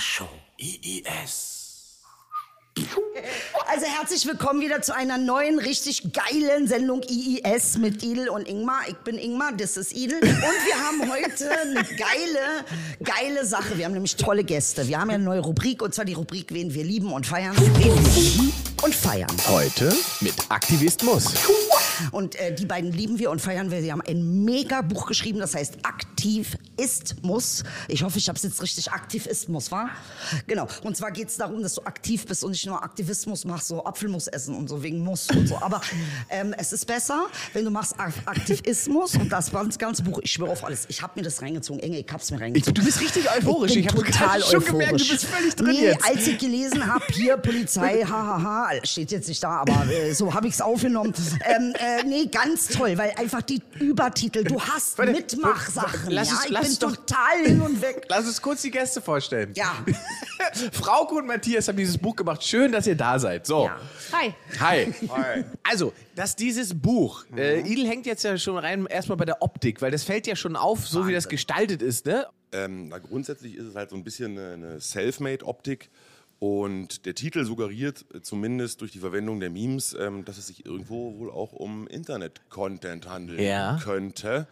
Show. IIS. Also herzlich willkommen wieder zu einer neuen, richtig geilen Sendung IIS mit Idel und Ingmar. Ich bin Ingmar, das ist Idel. Und wir haben heute eine geile, geile Sache. Wir haben nämlich tolle Gäste. Wir haben ja eine neue Rubrik, und zwar die Rubrik Wen wir lieben und feiern. Wen wir lieben und feiern. Heute mit Aktivismus. Und äh, die beiden lieben wir und feiern wir. Sie haben ein mega Buch geschrieben, das heißt Aktiv ist muss. Ich hoffe, ich habe es jetzt richtig aktiv ist muss, wa? Genau. Und zwar geht es darum, dass du aktiv bist und nicht nur Aktivismus machst, so Apfelmus essen und so wegen Muss und so. Aber ähm, es ist besser, wenn du machst Ak- Aktivismus und das ganze, ganze Buch, ich schwöre auf alles. Ich habe mir das reingezogen. Enge, ich hab's mir Ich, reingezogen. du bist richtig euphorisch. Ich Ich, habe total schon euphorisch. gemerkt, du bist völlig drin nee, jetzt. als ich gelesen habe, hier Polizei, hahaha, steht jetzt nicht da, aber äh, so habe ich es aufgenommen. Ähm, äh, nee, ganz toll, weil einfach die Übertitel, du hast Mitmachsachen. lass ja, es- lass bin total hin und weg. Lass uns kurz die Gäste vorstellen. Ja. Frauke und Matthias haben dieses Buch gemacht. Schön, dass ihr da seid. So. Ja. Hi. Hi. Also, dass dieses Buch, äh, Idel hängt jetzt ja schon rein erstmal bei der Optik, weil das fällt ja schon auf, so wie das gestaltet ist, ne? Ähm, na, grundsätzlich ist es halt so ein bisschen eine, eine Selfmade-Optik. Und der Titel suggeriert äh, zumindest durch die Verwendung der Memes, ähm, dass es sich irgendwo wohl auch um Internet-Content handeln Ja. könnte.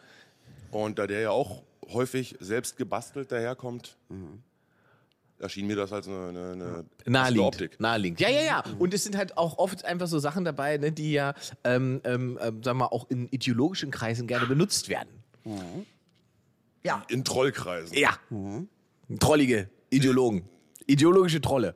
Und da der ja auch häufig selbst gebastelt daherkommt, erschien mir das als eine, eine, eine Naheliegend. Optik. Naheliegend. Ja, ja, ja. Und es sind halt auch oft einfach so Sachen dabei, ne, die ja, ähm, ähm, ähm, sagen wir mal, auch in ideologischen Kreisen gerne benutzt werden. Ja. In Trollkreisen. Ja. Trollige Ideologen. Ideologische Trolle.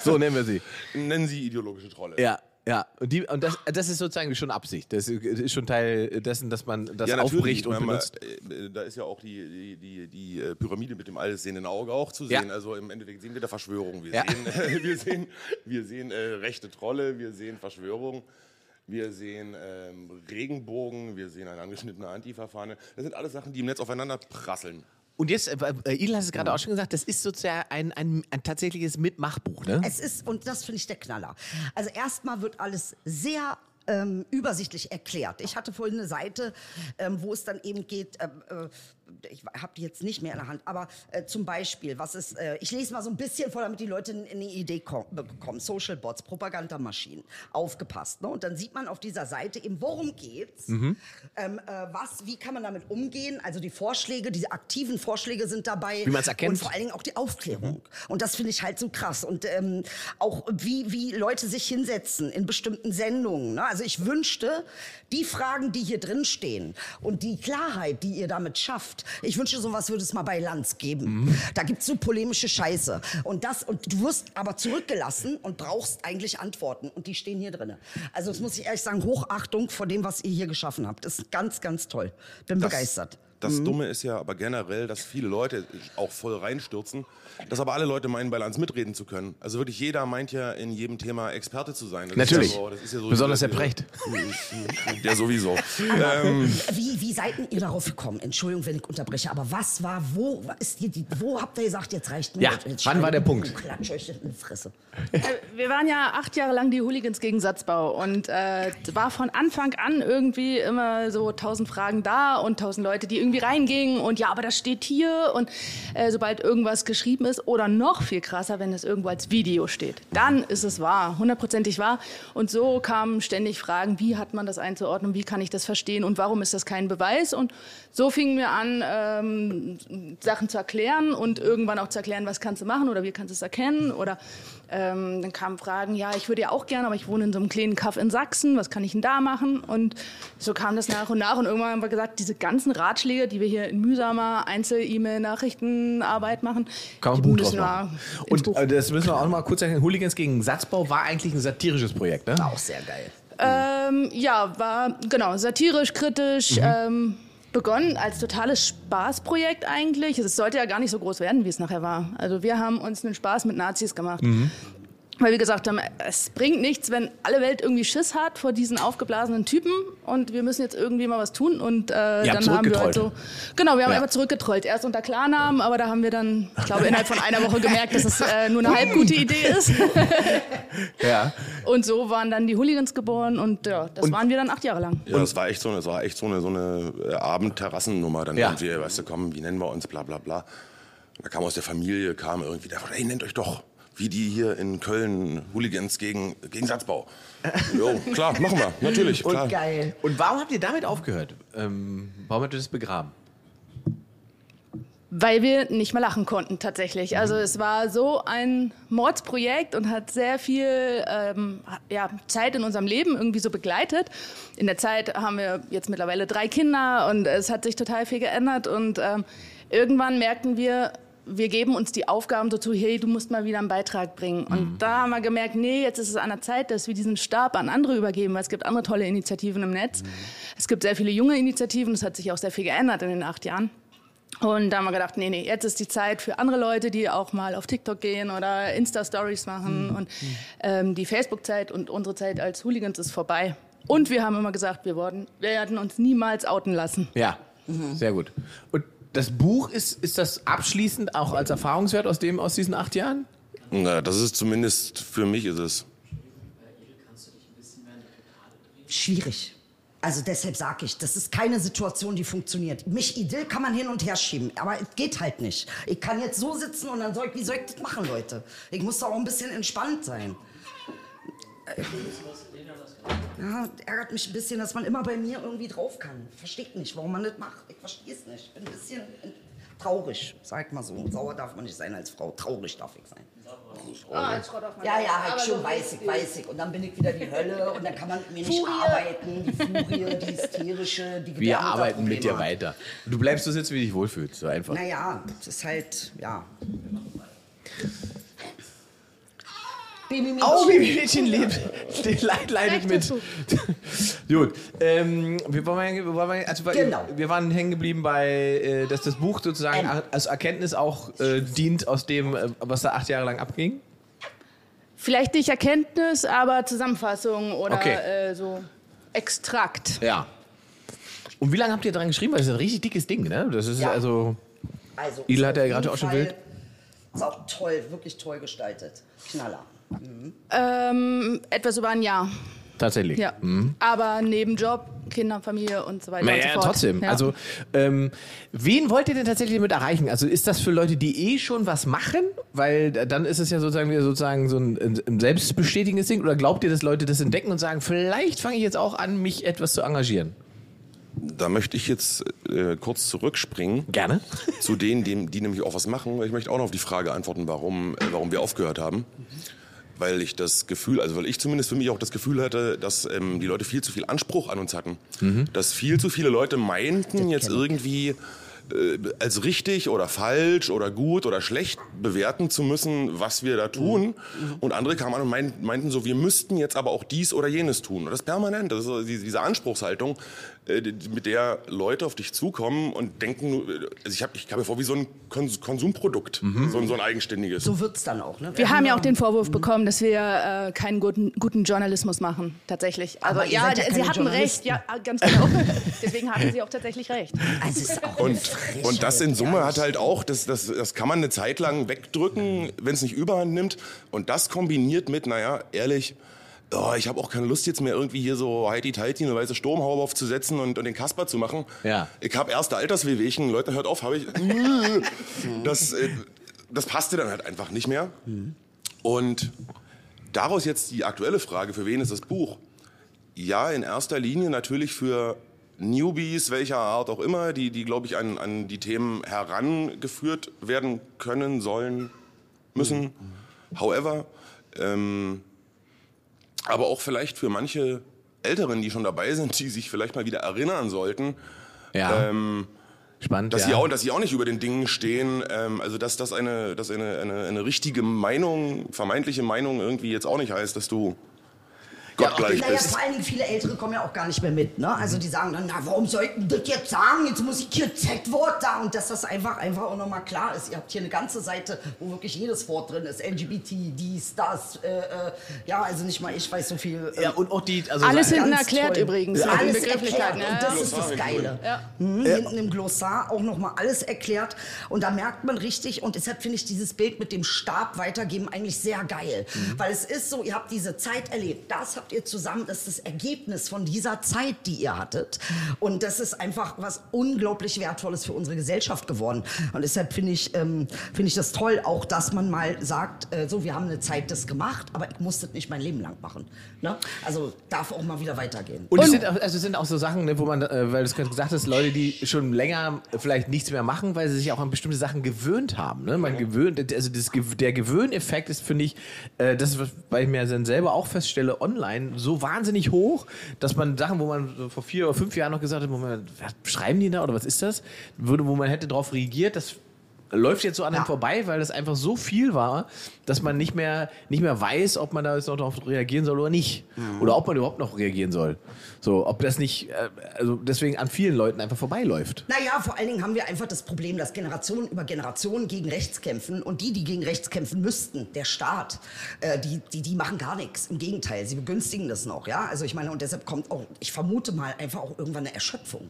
So nennen wir sie. Nennen sie ideologische Trolle. Ja, ja. Und, die, und das, das ist sozusagen schon Absicht. Das ist schon Teil dessen, dass man das Ja, aufbricht und benutzt. äh, Da ist ja auch die, die, die, die äh, Pyramide mit dem allsehenden Auge auch zu Ja. sehen. Also im Endeffekt sehen wir da Verschwörung. Wir Ja. sehen, wir sehen, wir sehen äh, rechte Trolle, wir sehen Verschwörung. Wir sehen ähm, Regenbogen, wir sehen eine angeschnittene Antifa-Fahne. Das sind alles Sachen, die im Netz aufeinander prasseln. Und jetzt, äh, äh, Idel hat es gerade auch schon gesagt, das ist sozusagen ein, ein, ein tatsächliches Mitmachbuch, ne? Es ist, und das finde ich der Knaller. Also erstmal wird alles sehr ähm, übersichtlich erklärt. Ich hatte vorhin eine Seite, ähm, wo es dann eben geht, ähm, äh, ich habe die jetzt nicht mehr in der Hand, aber äh, zum Beispiel, was ist, äh, ich lese mal so ein bisschen vor, damit die Leute eine Idee kom- bekommen. Social Bots, Propagandamaschinen, aufgepasst. Ne? Und dann sieht man auf dieser Seite eben, worum geht's, Mhm. ähm, äh, was, wie kann man damit umgehen, also die Vorschläge, diese aktiven Vorschläge sind dabei. Wie man's erkennt. Und vor allen Dingen auch die Aufklärung. Und das finde ich halt so krass. Und ähm, auch wie, wie Leute sich hinsetzen in bestimmten Sendungen. Ne? Also ich wünschte, die Fragen, die hier drin stehen und die Klarheit, die ihr damit schafft, ich wünschte, sowas würde es mal bei Lanz geben. Da gibt's so polemische Scheiße. Und das, und du wirst aber zurückgelassen und brauchst eigentlich Antworten. Und die stehen hier drin. Also das muss ich ehrlich sagen, Hochachtung vor dem, was ihr hier geschaffen habt. Das ist ganz, ganz toll. Bin Das- begeistert. Das Dumme ist ja aber generell, dass viele Leute auch voll reinstürzen, dass aber alle Leute meinen, bei Lanz mitreden zu können. Also wirklich jeder meint ja in jedem Thema Experte zu sein. Das Natürlich. Ist ja so, das ist ja so Besonders der Precht. Der sowieso. ähm, Wie, wie seid ihr darauf gekommen? Entschuldigung, wenn ich unterbreche, aber was war, wo ist die, wo habt ihr gesagt, jetzt reicht mir? Ja, jetzt, wann war der Punkt? Klatsch euch in die Fresse. Äh, Wir waren ja acht Jahre lang die Hooligans gegen Satzbau und äh, war von Anfang an irgendwie immer so tausend Fragen da und tausend Leute, die irgendwie reingingen und ja, aber das steht hier und äh, sobald irgendwas geschrieben ist oder noch viel krasser, wenn es irgendwo als Video steht, dann ist es wahr, hundertprozentig wahr. Und so kamen ständig Fragen, wie hat man das einzuordnen, wie kann ich das verstehen und warum ist das kein Beweis? Und so fingen wir an, ähm, Sachen zu erklären und irgendwann auch zu erklären, was kannst du machen oder wie kannst du es erkennen oder ähm, dann kamen Fragen, ja, ich würde ja auch gerne, aber ich wohne in so einem kleinen Kaff in Sachsen, was kann ich denn da machen? Und so kam das nach und nach und irgendwann haben wir gesagt, diese ganzen Ratschläge, die wir hier in mühsamer Einzel-E-Mail-Nachrichtenarbeit machen, Kann die müssen wir Und Buch. äh, das müssen wir auch noch mal kurz sagen, Hooligans gegen Satzbau war eigentlich ein satirisches Projekt, ne? Auch sehr geil. Ähm, ja, war genau satirisch, kritisch. Ähm, begonnen als totales Spaßprojekt eigentlich. Es sollte ja gar nicht so groß werden, wie es nachher war. Also wir haben uns einen Spaß mit Nazis gemacht. Weil wir gesagt haben, es bringt nichts, wenn alle Welt irgendwie Schiss hat vor diesen aufgeblasenen Typen und wir müssen jetzt irgendwie mal was tun. Und äh, dann haben wir halt so. Genau, wir haben Ja. einfach zurückgetrollt. Erst unter Klarnamen, aber da haben wir dann, ich glaube, innerhalb von einer Woche gemerkt, dass es äh, nur eine halb gute Idee ist. Ja. Und so waren dann die Hooligans geboren und ja, das waren wir dann acht Jahre lang. Ja, das war echt so eine, das war echt so eine, so eine äh, Abendterrassennummer. Dann Ja. irgendwie, weißt du, komm, wie nennen wir uns, bla bla bla. da kam aus der Familie, kam irgendwie, da, ey, nennt euch doch, wie die hier in Köln, Hooligans gegen, gegen Satzbau. jo, klar, machen wir, natürlich, klar. Geil. Und warum habt ihr damit aufgehört? Ähm, warum habt ihr das begraben? Weil wir nicht mehr lachen konnten, tatsächlich. Also es war so ein Mordsprojekt und hat sehr viel ähm, ja, Zeit in unserem Leben irgendwie so begleitet. In der Zeit haben wir jetzt mittlerweile drei Kinder und es hat sich total viel geändert. Und ähm, irgendwann merkten wir, wir geben uns die Aufgaben so zu, hey, du musst mal wieder einen Beitrag bringen. Und da haben wir gemerkt, nee, jetzt ist es an der Zeit, dass wir diesen Stab an andere übergeben, weil es gibt andere tolle Initiativen im Netz. Es gibt sehr viele junge Initiativen, es hat sich auch sehr viel geändert in den acht Jahren. Und da haben wir gedacht, nee, nee, jetzt ist die Zeit für andere Leute, die auch mal auf TikTok gehen oder Insta-Stories machen. Und ähm, die Facebook-Zeit und unsere Zeit als Hooligans ist vorbei. Und wir haben immer gesagt, wir worden, wir werden uns niemals outen lassen. Ja, sehr gut. Und das Buch ist, ist das abschließend auch als Erfahrungswert aus, dem, aus diesen acht Jahren? Na, das ist zumindest für mich ist es. Schwierig. Also deshalb sage ich, das ist keine Situation, die funktioniert. Mich Idyll kann man hin und her schieben, aber es geht halt nicht. Ich kann jetzt so sitzen und dann soll ich, wie soll ich das machen, Leute? Ich muss doch auch ein bisschen entspannt sein. Ja, ärgert mich ein bisschen, dass man immer bei mir irgendwie drauf kann. Versteht nicht, warum man das macht. Ich verstehe es nicht. Bin ein bisschen traurig, sag mal so. Sauer darf man nicht sein als Frau. Traurig darf ich sein. Ja, ja, halt schon, weiß ich, weiß ich. Und dann bin ich wieder die Hölle und dann kann man mit mir nicht Furie. arbeiten. Die Furie, die hysterische, die Wir arbeiten mit dir weiter. Du bleibst so sitzen, wie du dich wohlfühlst. So einfach. Naja, das ist halt, ja. Babymädchen. Oh, Babymädchen lebt. Leid leidet mit. Gut. Ähm, wir, waren, wir, waren, also, Genau. wir waren hängen geblieben bei, äh, dass das Buch sozusagen Ähm. als Erkenntnis auch äh, dient aus dem, äh, was da acht Jahre lang abging. Vielleicht nicht Erkenntnis, aber Zusammenfassung oder Okay. äh, so Extrakt. Ja. Und wie lange habt ihr dran geschrieben? Weil das ist ein richtig dickes Ding, ne? Das ist Ja. also. Also, Idel hat ja gerade auch schon wild. Ist auch toll, wirklich toll gestaltet. Knaller. Ähm, etwas über ein Jahr. Tatsächlich. Ja. Aber neben Job, Kinder, Familie und so weiter und so Naja, fort. trotzdem. Ja. Also, ähm, wen wollt ihr denn tatsächlich damit erreichen? Also, ist das für Leute, die eh schon was machen? Weil dann ist es ja sozusagen wieder sozusagen so ein, ein selbstbestätigendes Ding. Oder glaubt ihr, dass Leute das entdecken und sagen, vielleicht fange ich jetzt auch an, mich etwas zu engagieren? Da möchte ich jetzt äh, kurz zurückspringen. Gerne. zu denen, die, die nämlich auch was machen. Ich möchte auch noch auf die Frage antworten, warum, äh, warum wir aufgehört haben. Weil ich das Gefühl, also weil ich zumindest für mich auch das Gefühl hatte, dass ähm, die Leute viel zu viel Anspruch an uns hatten. Dass viel zu viele Leute meinten, jetzt irgendwie äh, als richtig oder falsch oder gut oder schlecht bewerten zu müssen, was wir da tun. Und andere kamen an und meint, meinten so, wir müssten jetzt aber auch dies oder jenes tun. Und das permanent, das ist so diese Anspruchshaltung, mit der Leute auf dich zukommen und denken, nur- also ich habe ich kam mir vor wie so ein Kons Konsumprodukt, so, ein- so ein eigenständiges. So wird's dann auch, ne? Wir haben ja auch den Vorwurf bekommen, dass wir äh, keinen guten, guten Journalismus machen, tatsächlich. Also Aber ihr ja, ja sie hatten recht, ja, ganz genau. Deswegen hatten sie auch tatsächlich recht. Also es ist auch Und, und das in Summe ehrlich. hat halt auch, das, das, das kann man eine Zeit lang wegdrücken, wenn es nicht überhand nimmt. Und das kombiniert mit, naja, ehrlich, oh, ich habe auch keine Lust jetzt mehr irgendwie hier so heiti-teiti eine weiße Sturmhaube aufzusetzen und, und den Kasper zu machen. Ja. Ich habe erste Alterswehwehchen, Leute, hört auf, habe ich. Das, äh, das passte dann halt einfach nicht mehr. Und daraus jetzt die aktuelle Frage, für wen ist das Buch? Ja, in erster Linie natürlich für Newbies, welcher Art auch immer, die, die glaube ich, an, an die Themen herangeführt werden können, sollen, müssen. However, ähm, aber auch vielleicht für manche Älteren, die schon dabei sind, die sich vielleicht mal wieder erinnern sollten, Ja. ähm, Spannend. dass, ja. sie auch, dass sie auch nicht über den Dingen stehen. Ähm, also dass das eine, dass eine, eine, eine richtige Meinung, vermeintliche Meinung irgendwie jetzt auch nicht heißt, dass du gottgleich Naja, bist. vor allen Dingen viele Ältere kommen ja auch gar nicht mehr mit. Ne? Also die sagen dann, na warum soll ich denn das jetzt sagen? Jetzt muss ich hier Z-Wort sagen. Und dass das einfach, einfach auch nochmal klar ist. Ihr habt hier eine ganze Seite, wo wirklich jedes Wort drin ist. LGBT, dies, das. Äh, äh, ja, also nicht mal ich weiß so viel. äh, ja, und auch die. Also Alles hinten erklärt toll. übrigens. Ja, alles erklärt. Und Ja. das ist das Geile. Mhm, Hinten im Glossar auch nochmal alles erklärt. Und da merkt man richtig, und deshalb finde ich dieses Bild mit dem Stab weitergeben eigentlich sehr geil. Weil es ist so, ihr habt diese Zeit erlebt, das habt ihr zusammen, das ist das Ergebnis von dieser Zeit, die ihr hattet. Und das ist einfach was unglaublich Wertvolles für unsere Gesellschaft geworden. Und deshalb finde ich, ähm, finde ich das toll, auch dass man mal sagt, äh, so, wir haben eine Zeit das gemacht, aber ich muss das nicht mein Leben lang machen. Ne? Also darf auch mal wieder weitergehen. Und, es sind, auch, also es sind auch so Sachen, ne, wo man, äh, weil du es gerade gesagt hast, Leute, die schon länger vielleicht nichts mehr machen, weil sie sich auch an bestimmte Sachen gewöhnt haben. Ne? Man gewöhnt, also das, der Gewöhneffekt ist, finde ich, äh, das, ist, was- weil ich mir dann selber auch feststelle, online so wahnsinnig hoch, dass man Sachen, wo man vor vier oder fünf Jahren noch gesagt hat, Moment, was schreiben die da oder was ist das? Würde, wo man hätte darauf reagiert, das läuft jetzt so an einem Ja. vorbei, weil das einfach so viel war, dass man nicht mehr, nicht mehr weiß, ob man da jetzt noch darauf reagieren soll oder nicht. Oder ob man überhaupt noch reagieren soll. So, ob das nicht, äh, also deswegen an vielen Leuten einfach vorbeiläuft. Naja, vor allen Dingen haben wir einfach das Problem, dass Generationen über Generationen gegen rechts kämpfen und die, die gegen rechts kämpfen müssten, der Staat, äh, die, die, die machen gar nichts. Im Gegenteil, sie begünstigen das noch, ja. Also ich meine, und deshalb kommt auch, ich vermute mal, einfach auch irgendwann eine Erschöpfung.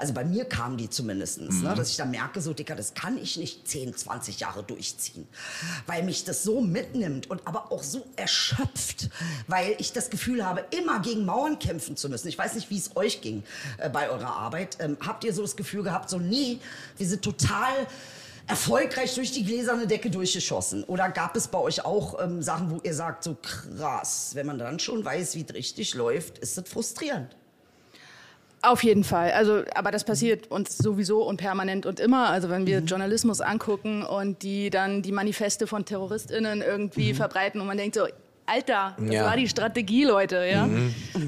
Also bei mir kam die zumindest, ne, dass ich da merke, so dicker, das kann ich nicht 10, 20 Jahre durchziehen. Weil mich das so mitnimmt und aber auch so erschöpft, weil ich das Gefühl habe, immer gegen Mauern kämpfen zu müssen. Ich weiß nicht, wie es euch ging äh, bei eurer Arbeit. Ähm, habt ihr so das Gefühl gehabt, so nee, wir sind total erfolgreich durch die gläserne Decke durchgeschossen? Oder gab es bei euch auch ähm, Sachen, wo ihr sagt, so krass, wenn man dann schon weiß, wie es richtig läuft, ist das frustrierend? Auf jeden Fall. Also, aber das passiert uns sowieso und permanent und immer. Also wenn wir Journalismus angucken und die dann die Manifeste von TerroristInnen irgendwie verbreiten und man denkt so, Alter, das Ja. war die Strategie, Leute, ja.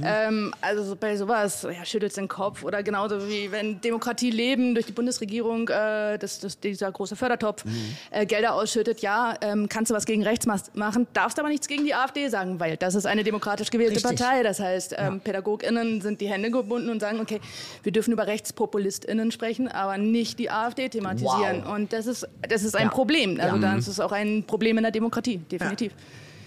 Ähm, also so bei sowas ja, schüttelt den Kopf oder genauso wie wenn Demokratie leben durch die Bundesregierung, äh, das, das, dieser große Fördertopf äh, Gelder ausschüttet, ja, ähm, kannst du was gegen rechts machen, darfst aber nichts gegen die AfD sagen, weil das ist eine demokratisch gewählte Richtig. Partei. Das heißt, ähm, PädagogInnen sind die Hände gebunden und sagen, okay, wir dürfen über RechtspopulistInnen sprechen, aber nicht die AfD thematisieren. Wow. Und das ist, das ist ein Ja. Problem. Also Ja. das ist auch ein Problem in der Demokratie, definitiv. Ja,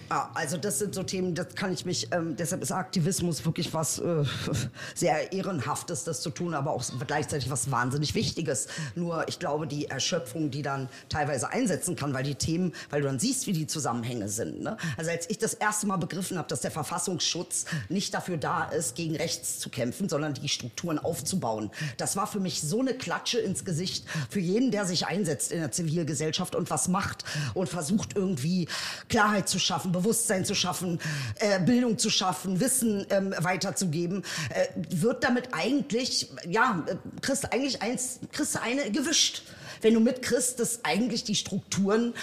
also das sind so Themen, das kann ich mich, ähm, deshalb ist Aktivismus wirklich was äh, sehr Ehrenhaftes, das zu tun, aber auch gleichzeitig was wahnsinnig Wichtiges. Nur ich glaube, die Erschöpfung, die dann teilweise einsetzen kann, weil die Themen, weil du dann siehst, wie die Zusammenhänge sind. Ne? Also als ich das erste Mal begriffen habe, dass der Verfassungsschutz nicht dafür da ist, gegen rechts zu kämpfen, sondern die Strukturen aufzubauen, das war für mich so eine Klatsche ins Gesicht für jeden, der sich einsetzt in der Zivilgesellschaft und was macht und versucht irgendwie Klarheit zu schaffen, Bewusstsein zu schaffen, äh, Bildung zu schaffen, Wissen ähm, weiterzugeben, äh, wird damit eigentlich, ja, äh, kriegst eigentlich eins, kriegst eine gewischt. Wenn du mitkriegst, dass eigentlich die Strukturen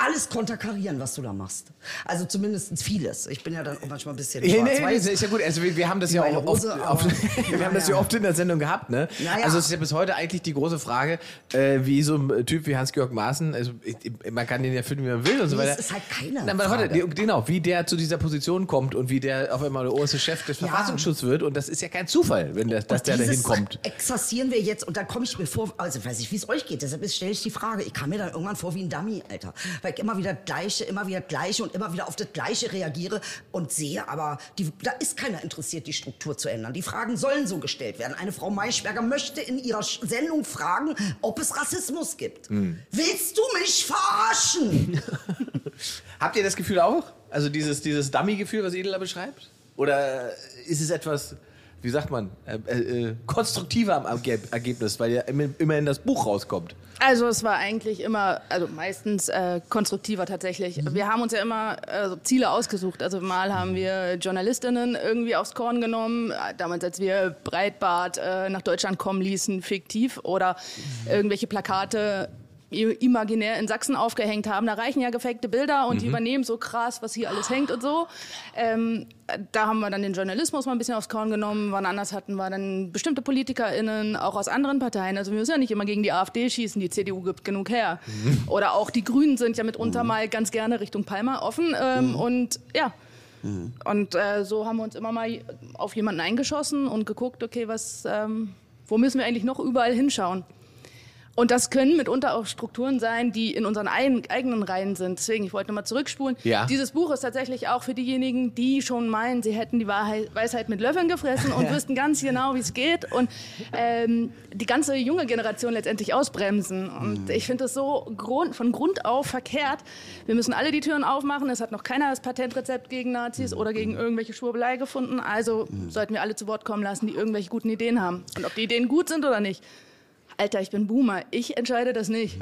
alles konterkarieren, was du da machst. Also zumindest vieles. Ich bin ja dann auch manchmal ein bisschen Nee, nee, nee, schwarz-weiß. ist ja gut. Also wir, wir haben das ja auch oft, Hose, oft, aber- wir haben das ja oft in der Sendung gehabt, ne? Naja. Also es ist ja bis heute eigentlich die große Frage, äh, wie so ein Typ wie Hans-Georg Maaßen, also ich, man kann den ja finden, wie man will und so Nee, weiter. ist halt keine Nein, aber warte, Frage. die- genau, wie der zu dieser Position kommt und wie der auf einmal der oberste Chef des Ja. Verfassungsschutzes wird und das ist ja kein Zufall, wenn der, dass der da hinkommt. Exerzieren wir jetzt und dann komme ich mir vor, also weiß ich, wie es euch geht, deshalb stelle ich die Frage. Ich kam mir dann irgendwann vor wie ein Dummy, Alter. Weil ich immer wieder das Gleiche, immer wieder das Gleiche und immer wieder auf das Gleiche reagiere und sehe, aber die, da ist keiner interessiert, die Struktur zu ändern. Die Fragen sollen so gestellt werden. Eine Frau Maischberger möchte in ihrer Sendung fragen, ob es Rassismus gibt. Hm. Willst du mich verarschen? Habt ihr das Gefühl auch? Also dieses, dieses Dummy-Gefühl, was Edela beschreibt? Oder ist es etwas, wie sagt man, äh, äh, konstruktiver am Erge- Ergebnis, weil ja immer- immerhin das Buch rauskommt? Also es war eigentlich immer, also meistens äh, konstruktiver tatsächlich. Wir haben uns ja immer äh, so Ziele ausgesucht. Also mal haben wir Journalistinnen irgendwie aufs Korn genommen, damals als wir Breitbart äh, nach Deutschland kommen ließen, fiktiv, oder irgendwelche Plakate imaginär in Sachsen aufgehängt haben. Da reichen ja gefakte Bilder und die übernehmen so krass, was hier alles hängt und so. Ähm, da haben wir dann den Journalismus mal ein bisschen aufs Korn genommen. Wann anders hatten wir dann bestimmte PolitikerInnen, auch aus anderen Parteien. Also wir müssen ja nicht immer gegen die AfD schießen, die CDU gibt genug her. Oder auch die Grünen sind ja mitunter mal ganz gerne Richtung Palma offen. Ähm, Und ja, und äh, so haben wir uns immer mal auf jemanden eingeschossen und geguckt, okay, was, ähm, wo müssen wir eigentlich noch überall hinschauen? Und das können mitunter auch Strukturen sein, die in unseren ein, eigenen Reihen sind. Deswegen, ich wollte nochmal zurückspulen. Ja. Dieses Buch ist tatsächlich auch für diejenigen, die schon meinen, sie hätten die Wahrheit, Weisheit mit Löffeln gefressen und wüssten ganz genau, wie es geht und ähm, die ganze junge Generation letztendlich ausbremsen. Und ich finde das so grund, von Grund auf verkehrt. Wir müssen alle die Türen aufmachen. Es hat noch keiner das Patentrezept gegen Nazis oder gegen irgendwelche Schwurbelei gefunden. Also sollten wir alle zu Wort kommen lassen, die irgendwelche guten Ideen haben. Und ob die Ideen gut sind oder nicht. Alter, ich bin Boomer. Ich entscheide das nicht.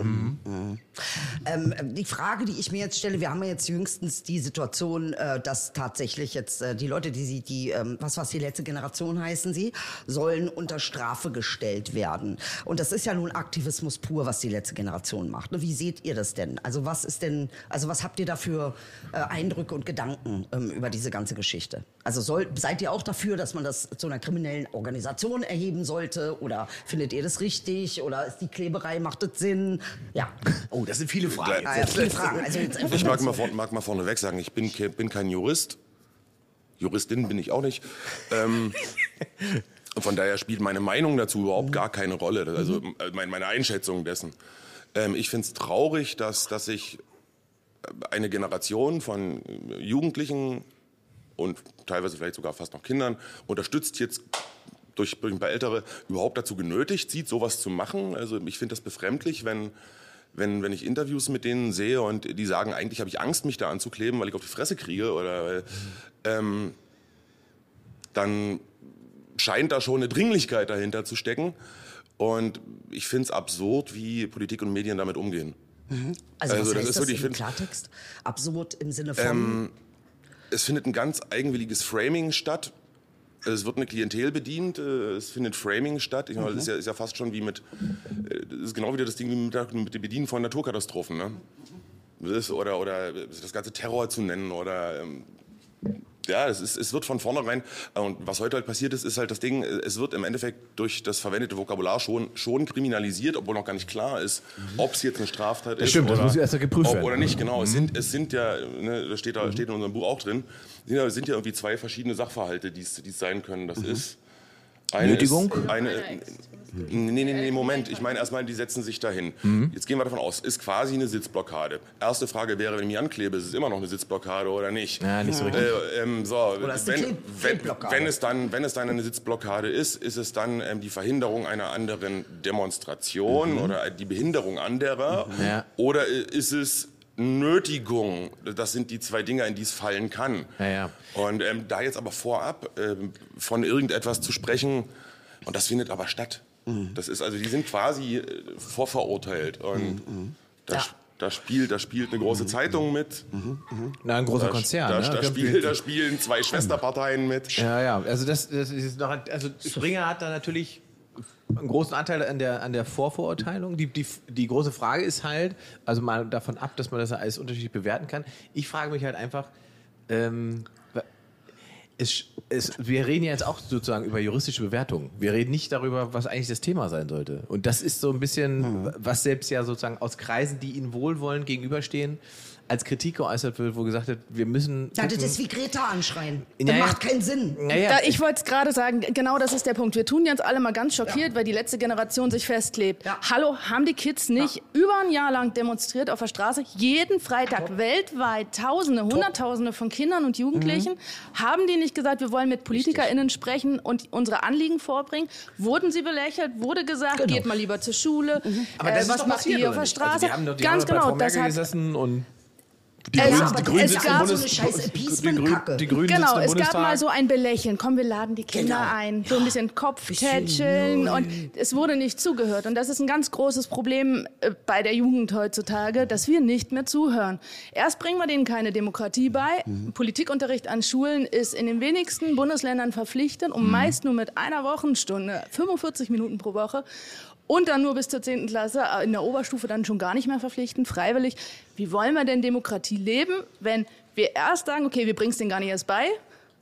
Ähm, die Frage, die ich mir jetzt stelle, wir haben ja jetzt jüngstens die Situation, äh, dass tatsächlich jetzt äh, die Leute, die sie, die, ähm, was was die letzte Generation heißen sie, sollen unter Strafe gestellt werden. Und das ist ja nun Aktivismus pur, was die letzte Generation macht. Ne? Wie seht ihr das denn? Also was ist denn, also was habt ihr da für äh, Eindrücke und Gedanken ähm, über diese ganze Geschichte? Also soll, seid ihr auch dafür, dass man das zu einer kriminellen Organisation erheben sollte? Oder findet ihr das richtig? Oder ist die Kleberei, macht das Sinn? Ja. Oh, das sind viele Fragen. Ah, ja, viele Fragen. Also Ich mag mal vor, mag mal vorneweg sagen, ich bin, bin kein Jurist. Juristin bin ich auch nicht. Ähm, von daher spielt meine Meinung dazu überhaupt gar keine Rolle. Also äh, mein- meine Einschätzung dessen. Ähm, ich finde es traurig, dass, dass sich eine Generation von Jugendlichen und teilweise vielleicht sogar fast noch Kindern unterstützt jetzt durch, durch ein paar Ältere überhaupt dazu genötigt sieht, sowas zu machen. Also ich finde das befremdlich, wenn, wenn, wenn ich Interviews mit denen sehe und die sagen, eigentlich habe ich Angst, mich da anzukleben, weil ich auf die Fresse kriege oder ähm, dann scheint da schon eine Dringlichkeit dahinter zu stecken. Und ich finde es absurd, wie Politik und Medien damit umgehen. Also, Also was das ist wirklich- im Klartext? Absurd im Sinne von... Ähm, es findet ein ganz eigenwilliges Framing statt. Es wird eine Klientel bedient, äh, es findet Framing statt. Ich meine, das ist ja, ist ja fast schon wie mit, äh, das ist genau wieder das Ding wie mit, mit dem Bedienen von Naturkatastrophen. Ne? Das oder, oder das ganze Terror zu nennen oder ähm, ja, es, ist, es wird von vornherein, äh, und was heute halt passiert ist, ist halt das Ding, äh, es wird im Endeffekt durch das verwendete Vokabular schon, schon kriminalisiert, obwohl noch gar nicht klar ist, ob es jetzt eine Straftat ist. stimmt, das oder, muss erst geprüft ob, werden. Oder nicht, genau. Es, sind, es sind ja, ne, das steht, da, steht in unserem Buch auch drin, sind ja, sind ja irgendwie zwei verschiedene Sachverhalte, die es die es sein können. Das ist eine Nötigung? Ist eine, Nee, nee, nee, Moment. Ich meine erstmal, die setzen sich dahin. Jetzt gehen wir davon aus, ist quasi eine Sitzblockade. Erste Frage wäre, wenn ich mich anklebe, ist es immer noch eine Sitzblockade oder nicht? Ja, nicht so richtig. Äh, ähm, so, ist eine wenn, Kleb- wenn, wenn, es dann, wenn es dann eine Sitzblockade ist, ist es dann ähm, die Verhinderung einer anderen Demonstration oder die Behinderung anderer? Ja. Oder ist es Nötigung? Das sind die zwei Dinge, in die es fallen kann. Ja, ja. Und ähm, da jetzt aber vorab ähm, von irgendetwas zu sprechen, und das findet aber statt. Das ist also, die sind quasi äh, vorverurteilt. Und da, Ja. da, spielt, da spielt eine große Zeitung mit. Na, ein großer Da, Konzern. da, ne? da, spiel, da spielen zwei Schwesterparteien mit. Ja, ja, also das, das ist noch, also Springer hat da natürlich einen großen Anteil an der, an der Vorverurteilung. Die, die, die große Frage ist halt, also mal davon ab, dass man das alles unterschiedlich bewerten kann. Ich frage mich halt einfach, ähm, es, es, wir reden ja jetzt auch sozusagen über juristische Bewertungen. Wir reden nicht darüber, was eigentlich das Thema sein sollte. Und das ist so ein bisschen, was selbst ja sozusagen aus Kreisen, die ihnen wohlwollend gegenüberstehen, als Kritik geäußert wird, wo gesagt wird, wir müssen. ja, das ist wie Greta anschreien. Das Naja. macht keinen Sinn. Naja, Da, ich wollte es gerade sagen, genau das ist der Punkt. Wir tun jetzt alle mal ganz schockiert, weil die letzte Generation sich festklebt. Ja. Hallo, haben die Kids nicht über ein Jahr lang demonstriert auf der Straße? Jeden Freitag weltweit Tausende, Hunderttausende von Kindern und Jugendlichen. Mhm. Haben die nicht gesagt, wir wollen mit PolitikerInnen sprechen und unsere Anliegen vorbringen? Wurden sie belächelt? Wurde gesagt, geht mal lieber zur Schule? Aber Äh, das ist was doch macht ihr auf der? Straße? Also die haben doch, die Ganz doch bei genau, Frau das hat gesessen und die Es- Grünen, die Grünen es gab so eine scheiß Appeasement-Kacke. Die Grünen Genau, es gab mal so ein Belächeln. Komm, wir laden die Kinder Genau. ein. So ein bisschen Kopftätscheln. Und es wurde nicht zugehört. Und das ist ein ganz großes Problem äh, bei der Jugend heutzutage, dass wir nicht mehr zuhören. Erst bringen wir denen keine Demokratie bei. Mhm. Politikunterricht an Schulen ist in den wenigsten Bundesländern verpflichtend Mhm. und meist nur mit einer Wochenstunde, 45 Minuten pro Woche. Und dann nur bis zur 10. Klasse, äh, in der Oberstufe dann schon gar nicht mehr verpflichtend, freiwillig. Wie wollen wir denn Demokratie leben, wenn wir erst sagen, okay, wir bringen es denen gar nicht erst bei,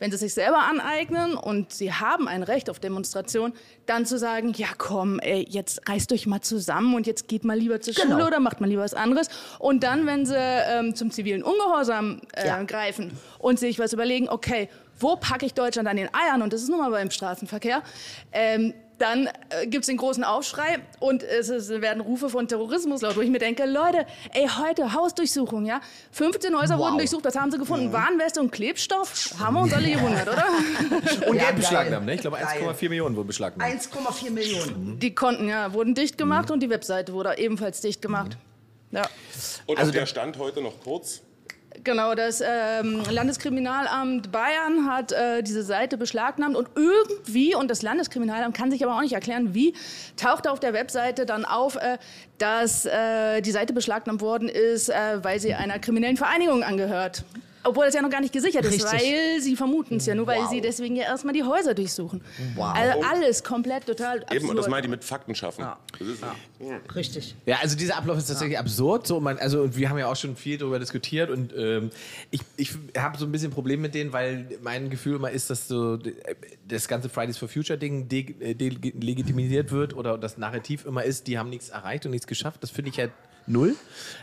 wenn sie sich selber aneignen und sie haben ein Recht auf Demonstration, dann zu sagen, ja komm, ey, jetzt reißt euch mal zusammen und jetzt geht mal lieber zur Genau. Schule oder macht mal lieber was anderes. Und dann, wenn sie ähm, zum zivilen Ungehorsam äh, Ja. greifen und sich was überlegen, okay, wo packe ich Deutschland an den Eiern? Und das ist nun mal beim Straßenverkehr. Ähm, dann äh, gibt es den großen Aufschrei und es, es werden Rufe von Terrorismus laut, wo ich mir denke, Leute, ey, heute Hausdurchsuchung, ja? 15 Häuser Wow. wurden durchsucht, was haben sie gefunden? Warnweste und Klebstoff? Haben wir uns alle gewundert, oder? Und Ja, Geld beschlagnahmt, ne? Ich glaube, Geil. 1,4 Millionen wurden beschlagnahmt. 1,4 Millionen. Die Konten, ja, wurden dicht gemacht und die Webseite wurde ebenfalls dicht gemacht. Ja. Und Also der- Stand heute noch kurz. Genau, das ähm, Landeskriminalamt Bayern hat äh, diese Seite beschlagnahmt und irgendwie, und das Landeskriminalamt kann sich aber auch nicht erklären, wie, tauchte auf der Webseite dann auf, äh, dass äh, die Seite beschlagnahmt worden ist, äh, weil sie einer kriminellen Vereinigung angehört. Obwohl das ja noch gar nicht gesichert ist, Richtig. weil sie vermuten es ja, nur weil Wow. sie deswegen ja erstmal die Häuser durchsuchen. Wow. Also alles komplett total absurd. Eben, und das meint die mit Fakten schaffen. Das ist, Richtig. Ja, also dieser Ablauf ist tatsächlich absurd. So, man, also und wir haben ja auch schon viel darüber diskutiert und ähm, ich, ich habe so ein bisschen Problem mit denen, weil mein Gefühl immer ist, dass so das ganze Fridays for Future Ding de- äh, wird oder das Narrativ immer ist, die haben nichts erreicht und nichts geschafft. Das finde ich halt null.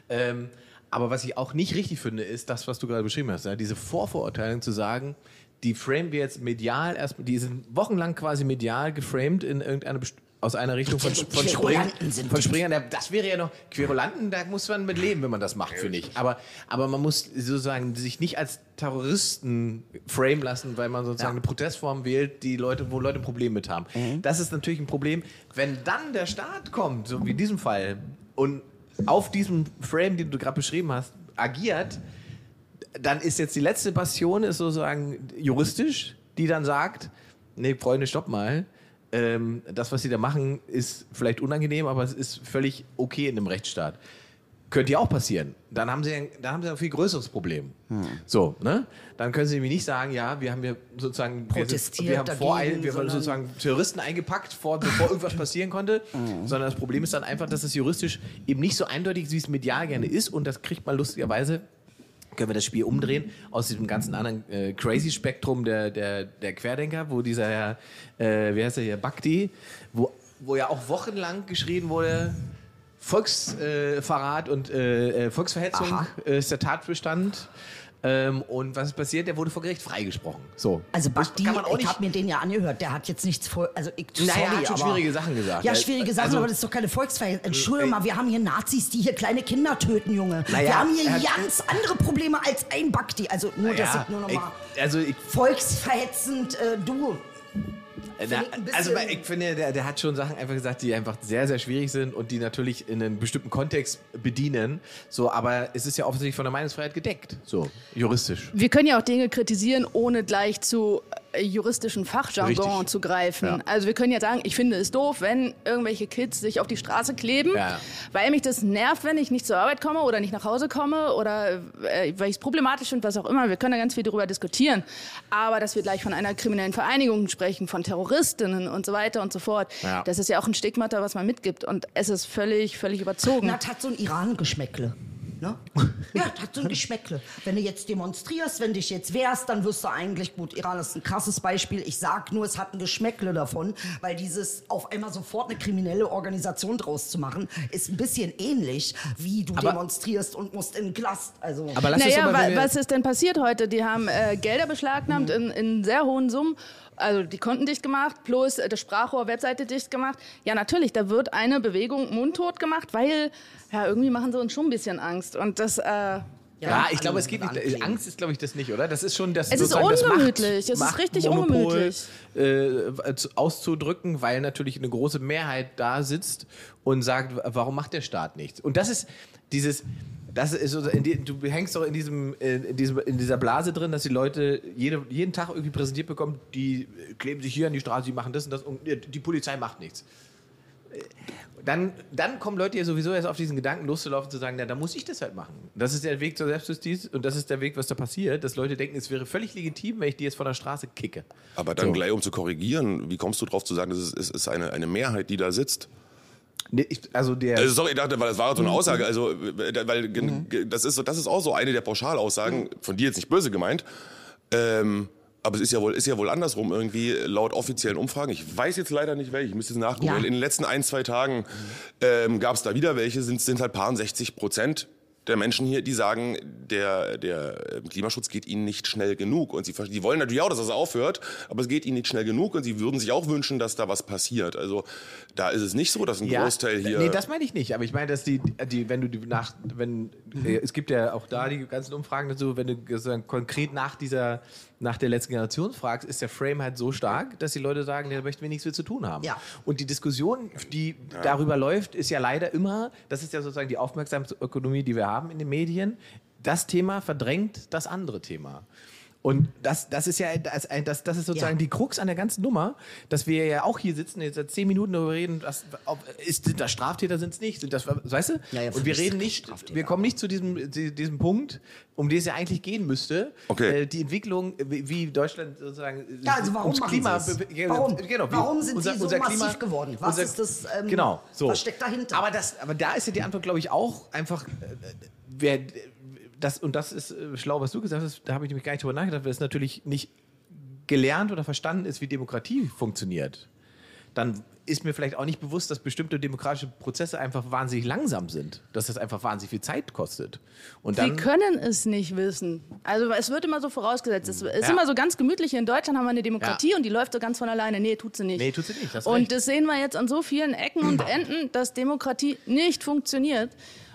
Ähm, aber was ich auch nicht richtig finde, ist das, was du gerade beschrieben hast, ja, diese Vorverurteilung zu sagen, die framen wir jetzt medial erstmal, die sind wochenlang quasi medial geframed in irgendeine best- aus einer Richtung von, von Spring, von. Springern. Das wäre ja noch Querulanten, da muss man mit leben, wenn man das macht, finde ich. Aber, aber man muss sozusagen sich nicht als Terroristen frame lassen, weil man sozusagen eine Protestform wählt, die Leute, wo Leute ein Problem mit haben. Das ist natürlich ein Problem, wenn dann der Staat kommt, so wie in diesem Fall, und auf diesem Frame, den du gerade beschrieben hast, agiert, dann ist jetzt die letzte Bastion ist sozusagen juristisch, die dann sagt, nee, Freunde, stopp mal. Ähm, das, was sie da machen, ist vielleicht unangenehm, aber es ist völlig okay in einem Rechtsstaat. Könnte ja auch passieren. Dann haben sie ein, dann haben sie ein viel größeres Problem. So, ne? Dann können sie nämlich nicht sagen, ja, wir haben hier sozusagen wir, sind, Protestiert wir haben voreil, dagegen, wir haben sozusagen Terroristen eingepackt, vor, bevor irgendwas passieren konnte. Sondern das Problem ist dann einfach, dass es juristisch eben nicht so eindeutig ist, wie es medial gerne ist. Und das kriegt man lustigerweise können wir das Spiel umdrehen aus diesem ganzen anderen äh, crazy Spektrum der, der, der Querdenker, wo dieser Herr, äh, wie heißt der hier, Bhakti, wo, wo ja auch wochenlang geschrien wurde, Volksverrat äh, Verrat und äh, äh, Volksverhetzung Aha. äh, ist der Tatbestand. Ähm, und was ist passiert? Der wurde vor Gericht freigesprochen. So. Also Das auch ich habe mir den ja angehört, der hat jetzt nichts vor, also ich, sorry, Naja, er hat schon aber, schwierige Sachen gesagt. Ja, Er- schwierige Sachen, also- aber das ist doch keine Volksverhältnis. Entschuldigung Äh, mal, wir haben hier Nazis, die hier kleine Kinder töten, Junge. Naja, wir haben hier er hat- ganz andere Probleme als ein Bhakti. Also nur, dass ja, ich nur noch ich, mal also ich, volksverhetzend, äh, du. Na, ein bisschen- also ich finde, der, der hat schon Sachen einfach gesagt, die einfach sehr, sehr schwierig sind und die natürlich in einem bestimmten Kontext bedienen. So, aber es ist ja offensichtlich von der Meinungsfreiheit gedeckt, so juristisch. Wir können ja auch Dinge kritisieren, ohne gleich zu äh, juristischen Fachjargon Richtig. zu greifen. Ja. Also wir können ja sagen, ich finde es doof, wenn irgendwelche Kids sich auf die Straße kleben, Ja. weil mich das nervt, wenn ich nicht zur Arbeit komme oder nicht nach Hause komme oder äh, weil ich es problematisch finde, was auch immer. Wir können da ganz viel darüber diskutieren. Aber dass wir gleich von einer kriminellen Vereinigung sprechen, von Terroristinnen und so weiter und so fort, Ja. das ist ja auch ein Stigmata, was man mitgibt. Und es ist völlig, völlig überzogen. Na, das hat so ein Iran-Geschmäckle. Ne? Ja, das hat so ein Geschmäckle. Wenn du jetzt demonstrierst, wenn dich jetzt wehrst, dann wirst du eigentlich, gut, Iran ist ein krasses Beispiel. Ich sag nur, es hat ein Geschmäckle davon, weil dieses auf einmal sofort eine kriminelle Organisation draus zu machen, ist ein bisschen ähnlich, wie du Aber- demonstrierst und musst in den Knast. Also, Aber lass uns Naja, mal, wa was ist denn passiert heute? Die haben äh, Gelder beschlagnahmt in, in sehr hohen Summen. Also die Konten dicht gemacht, plus äh, das Sprachrohr Webseite dicht gemacht. Ja, natürlich, da wird eine Bewegung mundtot gemacht, weil ja, irgendwie machen sie uns schon ein bisschen Angst. Und das, äh, Ja, ich glaube, es geht nicht. Angst ist, glaube ich, das nicht, oder? Das ist schon das. Es ist sozusagen das ungemütlich. Es ist richtig Machtmonopol, Äh, zu- auszudrücken, weil natürlich eine große Mehrheit da sitzt und sagt, warum macht der Staat nichts? Und das ist dieses. Das ist so, in die, du hängst doch in, diesem, äh, in, diesem, in dieser Blase drin, dass die Leute jede, jeden Tag irgendwie präsentiert bekommen, die äh, kleben sich hier an die Straße, die machen das und das und äh, die Polizei macht nichts dann, dann kommen Leute ja sowieso erst auf diesen Gedanken loszulaufen, zu sagen, na, dann muss ich das halt machen. Das ist der Weg zur Selbstjustiz und das ist der Weg, was da passiert, dass Leute denken, es wäre völlig legitim, wenn ich die jetzt von der Straße kicke. Aber dann So. gleich, um zu korrigieren, wie kommst du drauf zu sagen, es ist, ist eine, eine Mehrheit, die da sitzt? Nee, ich, also der. Also sorry, ich dachte, weil das war so eine Aussage, also äh, weil ge- das ist so, das ist auch so eine der Pauschalaussagen, von dir jetzt nicht böse gemeint. Ähm, aber es ist ja wohl, ist ja wohl andersrum irgendwie laut offiziellen Umfragen. Ich weiß jetzt leider nicht welche. Ich müsste jetzt nachgucken. Ja. In den letzten ein, zwei Tagen ähm, gab es da wieder welche. Sind sind halt paar 60 Prozent der Menschen hier, die sagen, der, der äh, Klimaschutz geht ihnen nicht schnell genug. Und sie, die wollen natürlich auch, dass das aufhört, aber es geht ihnen nicht schnell genug und sie würden sich auch wünschen, dass da was passiert. Also da ist es nicht so, dass ein Großteil hier. Nee, das meine ich nicht. Aber ich meine, dass die, die wenn du die nach, wenn, äh, es gibt ja auch da die ganzen Umfragen dazu, wenn du konkret nach dieser, nach der letzten Generation fragst, ist der Frame halt so stark, dass die Leute sagen, da möchten wir nichts mehr zu tun haben. Ja. Und die Diskussion, die darüber läuft, ist ja leider immer, das ist ja sozusagen die Aufmerksamkeitsökonomie, die wir haben in den Medien. Das Thema verdrängt das andere Thema. Und das, das ist ja das, das, das ist sozusagen Ja. die Krux an der ganzen Nummer, dass wir ja auch hier sitzen, jetzt seit zehn Minuten darüber reden, was, ob, ist, sind das Straftäter, sind es nicht? Sind das, weißt du? Ja, ja, Und wir reden nicht, Straftäter. wir kommen nicht zu diesem, die- diesem Punkt, um den es ja eigentlich gehen müsste. Okay. Äh, die Entwicklung, wie, wie Deutschland sozusagen. Ja, also warum ums Klima. Warum? Genau, wie Warum sind sie so massiv geworden? Was ist das, ähm, genau, so. was steckt dahinter? Aber, das, aber da ist ja die Antwort, glaube ich, auch einfach. Äh, wer, das, und das ist äh, schlau, was du gesagt hast, da habe ich nämlich gar nicht drüber nachgedacht, weil es natürlich nicht gelernt oder verstanden ist, wie Demokratie funktioniert. Dann ist mir vielleicht auch nicht bewusst, dass bestimmte demokratische Prozesse einfach wahnsinnig langsam sind. Dass das einfach wahnsinnig viel Zeit kostet. Und Sie dann, können es nicht wissen. Also es wird immer so vorausgesetzt. Es ist Ja. immer so ganz gemütlich. In Deutschland haben wir eine Demokratie Ja. und die läuft so ganz von alleine. Nee, tut sie nicht. Nee, tut sie nicht, hast Und recht. das sehen wir jetzt an so vielen Ecken und Enden, dass Demokratie nicht funktioniert.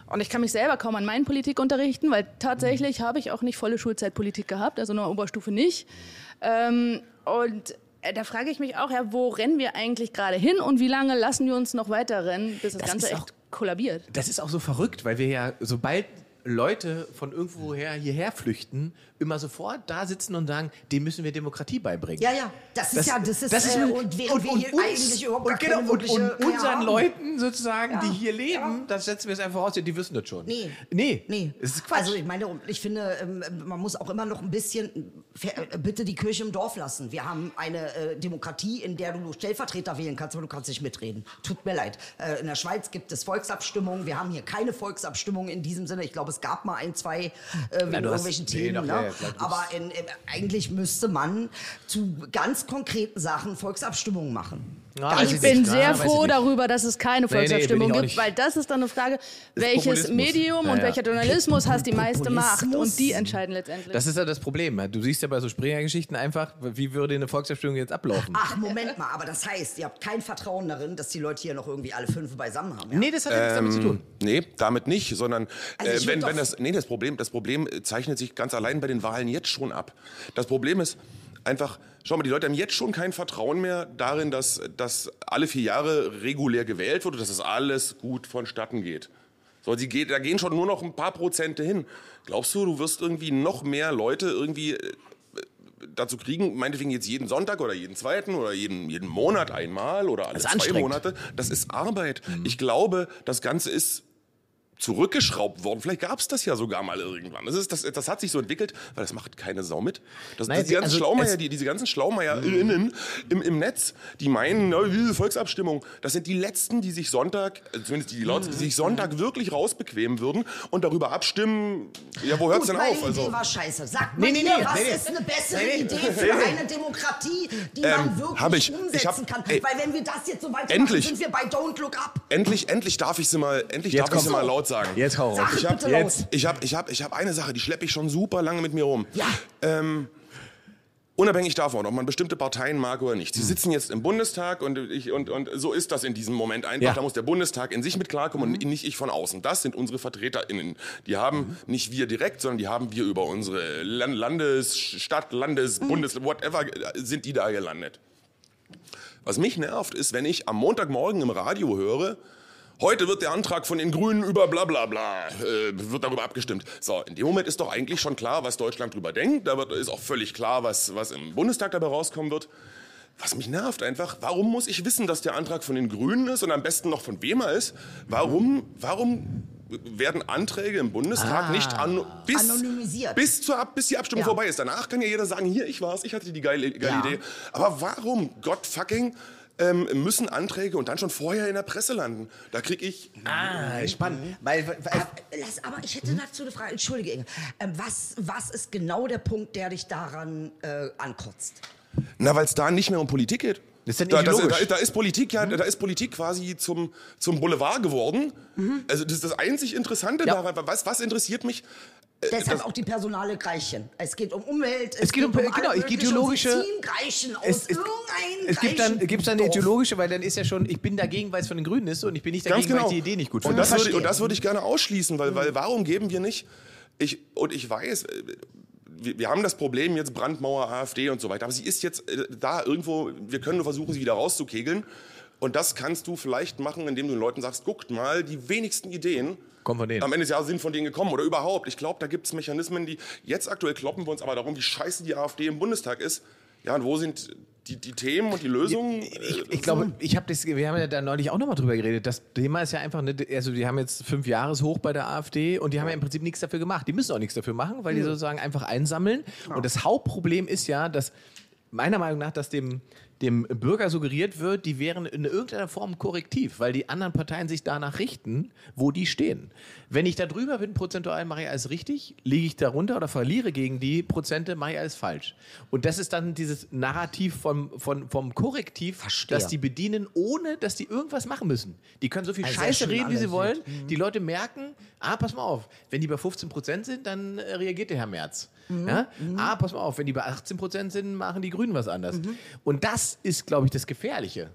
Und ich kann mich selber kaum an meinen Politik unterrichten, weil tatsächlich habe ich auch nicht volle Schulzeitpolitik gehabt, also nur Oberstufe nicht. Ähm, und äh, da frage ich mich auch, ja, wo rennen wir eigentlich gerade hin und wie lange lassen wir uns noch weiter rennen, bis das, Das Ganze echt auch- kollabiert? Das ist auch so verrückt, weil wir ja, sobald Leute von irgendwoher hierher flüchten, immer sofort da sitzen und sagen, dem müssen wir Demokratie beibringen. Ja, ja, das ist ja, das ist, äh, und während wir hier eigentlich überhaupt und, genau, und, und unseren. Leuten sozusagen, Ja, die hier leben, ja. das setzen wir es einfach aus, die wissen das schon. Nee. Nee. Nee. Das ist Quatsch. Also ich meine, ich finde, ähm, man muss auch immer noch ein bisschen äh, bitte die Kirche im Dorf lassen. Wir haben eine äh, Demokratie, in der du Stellvertreter wählen kannst, aber du kannst nicht mitreden. Tut mir leid. Äh, in der Schweiz gibt es Volksabstimmungen. Wir haben hier keine Volksabstimmung in diesem Sinne. Ich glaube, es gab mal ein, zwei äh, wegen irgendwelchen nee, Themen. doch, ne? ja, aber in, äh, eigentlich müsste man zu ganz konkreten Sachen Volksabstimmungen machen. Ja, weiß Ich bin nicht. sehr Ja, ich froh darüber, dass es keine Nee, nee, Volksabstimmung ich auch gibt, weil das ist dann eine Frage, welches Populismus. Medium Ja, und ja. welcher Journalismus hast die meiste Macht und die entscheiden letztendlich. Das ist ja das Problem. Du siehst ja bei so Springer-Geschichten einfach, wie würde eine Volksabstimmung jetzt ablaufen? Ach, Moment mal, aber das heißt, ihr habt kein Vertrauen darin, dass die Leute hier noch irgendwie alle fünf beisammen haben. Ja? Nee, das hat ja nichts damit zu tun. Nee, damit nicht, sondern Also äh, wenn, wenn das, nee, das Problem, das Problem zeichnet sich ganz allein bei den Wahlen jetzt schon ab. Das Problem ist einfach, schau mal, die Leute haben jetzt schon kein Vertrauen mehr darin, dass, dass alle vier Jahre regulär gewählt wird und dass das alles gut vonstatten geht. So, sie geht, da gehen schon nur noch ein paar Prozente hin. Glaubst du, du wirst irgendwie noch mehr Leute irgendwie äh, dazu kriegen, meinetwegen jetzt jeden Sonntag oder jeden zweiten oder jeden, jeden Monat einmal oder alle zwei. Monate. Das ist Arbeit. Ich glaube, das Ganze ist zurückgeschraubt worden. Vielleicht gab es das ja sogar mal irgendwann. Das, ist, das, das hat sich so entwickelt, weil das macht keine Sau mit. Das, Nein, das, die ganzen also Schlaumeier, die, diese ganzen SchlaumeierInnen im, im Netz, die meinen, na, diese Volksabstimmung, das sind die Letzten, die sich Sonntag, äh, zumindest die, die laut, die sich Sonntag wirklich rausbequemen würden und darüber abstimmen, ja, wo hört es denn auf? Also, Idee war scheiße. Sagt Nee, mal nee, nee, was ist eine bessere. Idee für eine Demokratie, die man Ähm, wirklich hab ich. umsetzen Ich hab- kann? ey, Weil wenn wir das jetzt so weitermachen, endlich. sind wir bei Don't Look Up. endlich, endlich darf ich sie mal, endlich Jetzt darf ich sie mal laut sagen. Jetzt hau raus. Sag Ich hab, laut. jetzt. Ich habe ich hab, ich hab eine Sache, die schleppe ich schon super lange mit mir rum. Ja. Ähm, unabhängig davon, ob man bestimmte Parteien mag oder nicht. Sie Hm. sitzen jetzt im Bundestag und, ich, und, und so ist das in diesem Moment einfach. Ja. Da muss der Bundestag in sich mit klarkommen und nicht ich von außen. Das sind unsere VertreterInnen. Die haben nicht wir direkt, sondern die haben wir über unsere Lan- Landes-, Stadt-, Landes-, Bundes-, whatever, sind die da gelandet. Was mich nervt, ist, wenn ich am Montagmorgen im Radio höre, heute wird der Antrag von den Grünen über bla bla bla, äh, wird darüber abgestimmt. So, in dem Moment ist doch eigentlich schon klar, was Deutschland drüber denkt. Da wird, ist auch völlig klar, was, was im Bundestag dabei rauskommen wird. Was mich nervt einfach, warum muss ich wissen, dass der Antrag von den Grünen ist und am besten noch von wem er ist? Warum, warum werden Anträge im Bundestag nicht an, bis, Anonymisiert. bis, zur, bis die Abstimmung Ja. vorbei ist? Danach kann ja jeder sagen, hier, ich war's, ich hatte die geile, geile Ja. Idee. Aber warum, Gott fucking, ähm, müssen Anträge und dann schon vorher in der Presse landen? Da krieg ich Ah, spannend. Weil, weil, Äh, Lass, aber ich hätte dazu eine Frage. Entschuldige, Inge. Ähm, was, was ist genau der Punkt, der dich daran äh, ankotzt? Na, weil es da nicht mehr um Politik geht. Das ist dann Da, das, da, da ist Politik ja, da ist Politik quasi zum, zum Boulevard geworden. Also das ist das einzig Interessante Ja. daran. Was, was interessiert mich? Deshalb auch die personale Greichen. Es geht um Umwelt, Es geht um- genau, alles es geht und ideologische- ziehen Greichen aus es, es, es gibt dann, gibt's dann eine ideologische, weil dann ist ja schon, ich bin dagegen, weil es von den Grünen ist und ich bin nicht dagegen, genau. weil ich die Idee nicht gut und finde. das, würde, Verstehe. und das würde ich gerne ausschließen, weil, weil warum geben wir nicht? Ich, und ich weiß, äh, wir, wir haben das Problem jetzt Brandmauer, AfD und so weiter, aber sie ist jetzt äh, da irgendwo, wir können nur versuchen, sie wieder rauszukegeln. Und das kannst du vielleicht machen, indem du den Leuten sagst, guckt mal, die wenigsten Ideen Kommen von denen. am Ende des Jahres sind von denen gekommen oder überhaupt. Ich glaube, da gibt es Mechanismen, die jetzt aktuell kloppen wir uns aber darum, wie scheiße die AfD im Bundestag ist. Ja, und wo sind die, die Themen und die Lösungen? Ich, ich glaube, ich habe das, wir haben ja da neulich auch nochmal drüber geredet. Das Thema ist ja einfach, ne, also die haben jetzt fünf Jahreshoch bei der AfD und die haben ja im Prinzip nichts dafür gemacht. Die müssen auch nichts dafür machen, weil die sozusagen einfach einsammeln. Und das Hauptproblem ist ja, dass meiner Meinung nach, dass dem, dem Bürger suggeriert wird, die wären in irgendeiner Form korrektiv, weil die anderen Parteien sich danach richten, wo die stehen. Wenn ich da drüber bin, prozentual mache ich alles richtig, liege ich darunter oder verliere gegen die Prozente, mache ich alles falsch. Und das ist dann dieses Narrativ vom, vom, vom Korrektiv, Verstehe. dass die bedienen, ohne dass die irgendwas machen müssen. Die können so viel Also Scheiße reden, wie sie wollen. analysiert. Die Leute merken, ah, pass mal auf, wenn die bei 15 Prozent sind, dann äh, reagiert der Herr Merz. Mhm. Ja? Ah, pass mal auf, wenn die bei 18 Prozent sind, machen die Grünen was anders. Mhm. Und das ist, glaube ich, das Gefährliche.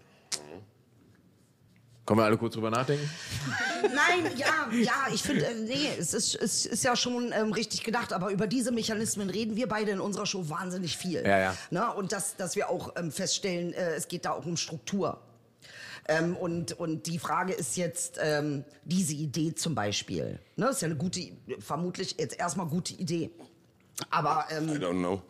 Können wir alle kurz drüber nachdenken? Nein, ja, ja, ich finde, äh, nee, es ist, es ist ja schon ähm, richtig gedacht, aber über diese Mechanismen reden wir beide in unserer Show wahnsinnig viel. Ja, ja. Ne? Und dass, dass wir auch ähm, feststellen, äh, es geht da auch um Struktur. Ähm, und, und die Frage ist jetzt, ähm, diese Idee zum Beispiel, ne, ist ja eine gute, vermutlich jetzt erstmal gute Idee. Aber ähm, I don't know.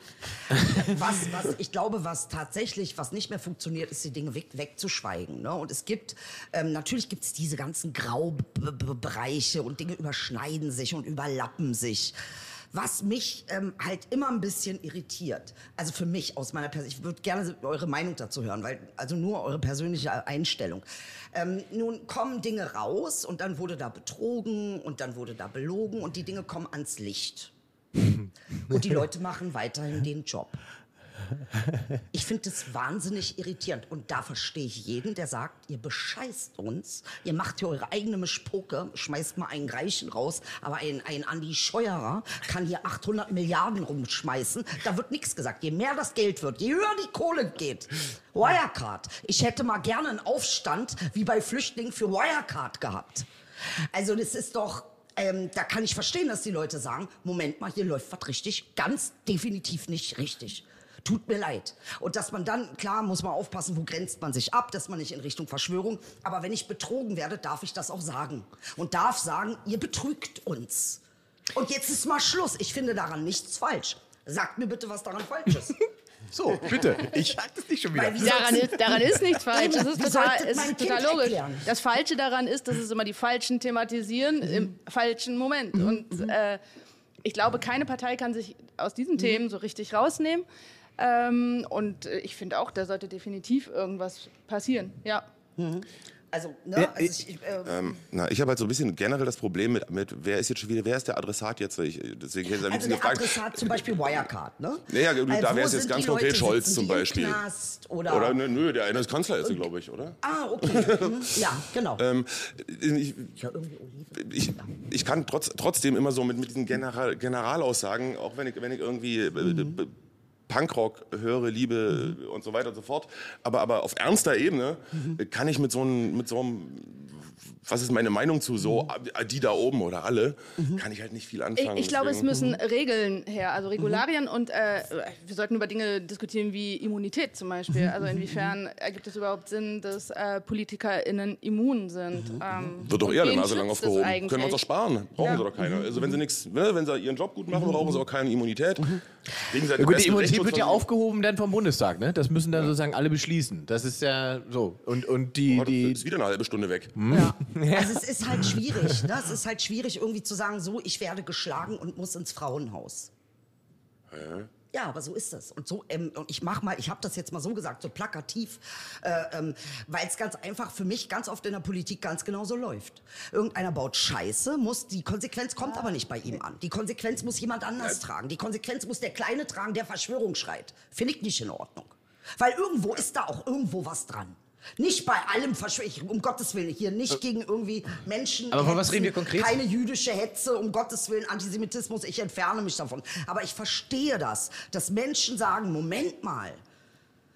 was, was ich glaube, was tatsächlich, was nicht mehr funktioniert, ist die Dinge weg, wegzuschweigen. Ne? Und es gibt, ähm, natürlich gibt es diese ganzen Graubereiche und Dinge überschneiden sich und überlappen sich. Was mich ähm, halt immer ein bisschen irritiert, also für mich aus meiner Perspektive, ich würde gerne eure Meinung dazu hören, weil also nur eure persönliche Einstellung. Ähm, nun kommen Dinge raus und dann wurde da betrogen und dann wurde da belogen und die Dinge kommen ans Licht. Und die Leute machen weiterhin den Job. Ich finde das wahnsinnig irritierend. Und da verstehe ich jeden, der sagt, ihr bescheißt uns, ihr macht hier eure eigene Mischpoke, schmeißt mal einen Reichen raus, aber ein, ein Andi Scheuerer kann hier 800 Milliarden rumschmeißen. Da wird nichts gesagt. Je mehr das Geld wird, je höher die Kohle geht. Wirecard. Ich hätte mal gerne einen Aufstand wie bei Flüchtlingen für Wirecard gehabt. Also das ist doch, ähm, da kann ich verstehen, dass die Leute sagen, Moment mal, hier läuft was richtig, ganz definitiv nicht richtig. Tut mir leid. Und dass man dann, klar, muss man aufpassen, wo grenzt man sich ab, dass man nicht in Richtung Verschwörung. Aber wenn ich betrogen werde, darf ich das auch sagen. Und darf sagen, ihr betrügt uns. Und jetzt ist mal Schluss. Ich finde daran nichts falsch. Sagt mir bitte, was daran falsch ist. So, bitte. Ich sag das nicht schon wieder. Daran ist, daran ist nichts falsch. Es ist total, ist total logisch. erklären? Das Falsche daran ist, dass es immer die Falschen thematisieren im falschen Moment. Und äh, ich glaube, keine Partei kann sich aus diesen Themen so richtig rausnehmen. Ähm, und äh, ich finde auch, da sollte definitiv irgendwas passieren. Ja. Also, ne, also ich, ich, äh, Ähm, na, ich habe halt so ein bisschen generell das Problem mit, mit wer ist jetzt schon wieder, wer ist der Adressat jetzt? Ich, deswegen hätte ich Also der gefragt. Adressat zum Beispiel Wirecard, ne? Ja, ja, da wäre es jetzt ganz konkret? Scholz zum Beispiel. Knast oder, Oder nö, nö, der eine ist Kanzler jetzt, glaube ich, oder? Ah, okay. Mhm. Ja, genau. Ähm, ich, ich, ich kann trotz, trotzdem immer so mit, mit diesen General, Generalaussagen, auch wenn ich, wenn ich irgendwie äh, äh, Punkrock höre, liebe äh, und so weiter und so fort, aber, aber auf ernster Ebene äh, kann ich mit so einem, mit so einem was ist meine Meinung zu so, äh, die da oben oder alle, kann ich halt nicht viel Ich, anfangen. ich glaube, es müssen Regeln her, also Regularien und äh, wir sollten über Dinge diskutieren wie Immunität zum Beispiel. Also inwiefern ergibt es überhaupt Sinn, dass äh, PolitikerInnen immun sind? Ähm, Wird doch eher der Nase lang aufgehoben. Können wir uns doch sparen. Brauchen Ja. sie doch keine. Also wenn sie nichts, ne, wenn sie ihren Job gut machen, brauchen sie auch keine Immunität. Gegenseitig Ja, gut, die Immunität wird ja aufgehoben dann vom Bundestag, ne? Das müssen dann sozusagen alle beschließen. Das ist ja so. Und, und die, Oh, das die, ist wieder eine halbe Stunde weg. Ja. Also es ist halt schwierig. Ne? Es ist halt schwierig, irgendwie zu sagen, so, ich werde geschlagen und muss ins Frauenhaus. Ja, aber so ist es. Und so, ähm, und ich mach mal, ich habe das jetzt mal so gesagt, so plakativ, äh, ähm, weil es ganz einfach für mich ganz oft in der Politik ganz genau so läuft. Irgendeiner baut Scheiße, muss die Konsequenz kommt aber nicht bei ihm an. Die Konsequenz muss jemand anders tragen. Die Konsequenz muss der Kleine tragen, der Verschwörung schreit. Finde ich nicht in Ordnung. Weil irgendwo ist da auch irgendwo was dran. Nicht bei allem Verschwörung, um Gottes Willen, hier nicht gegen irgendwie Menschen. Aber von was reden wir konkret? Keine jüdische Hetze, um Gottes Willen, Antisemitismus, ich entferne mich davon. Aber ich verstehe das, dass Menschen sagen, Moment mal,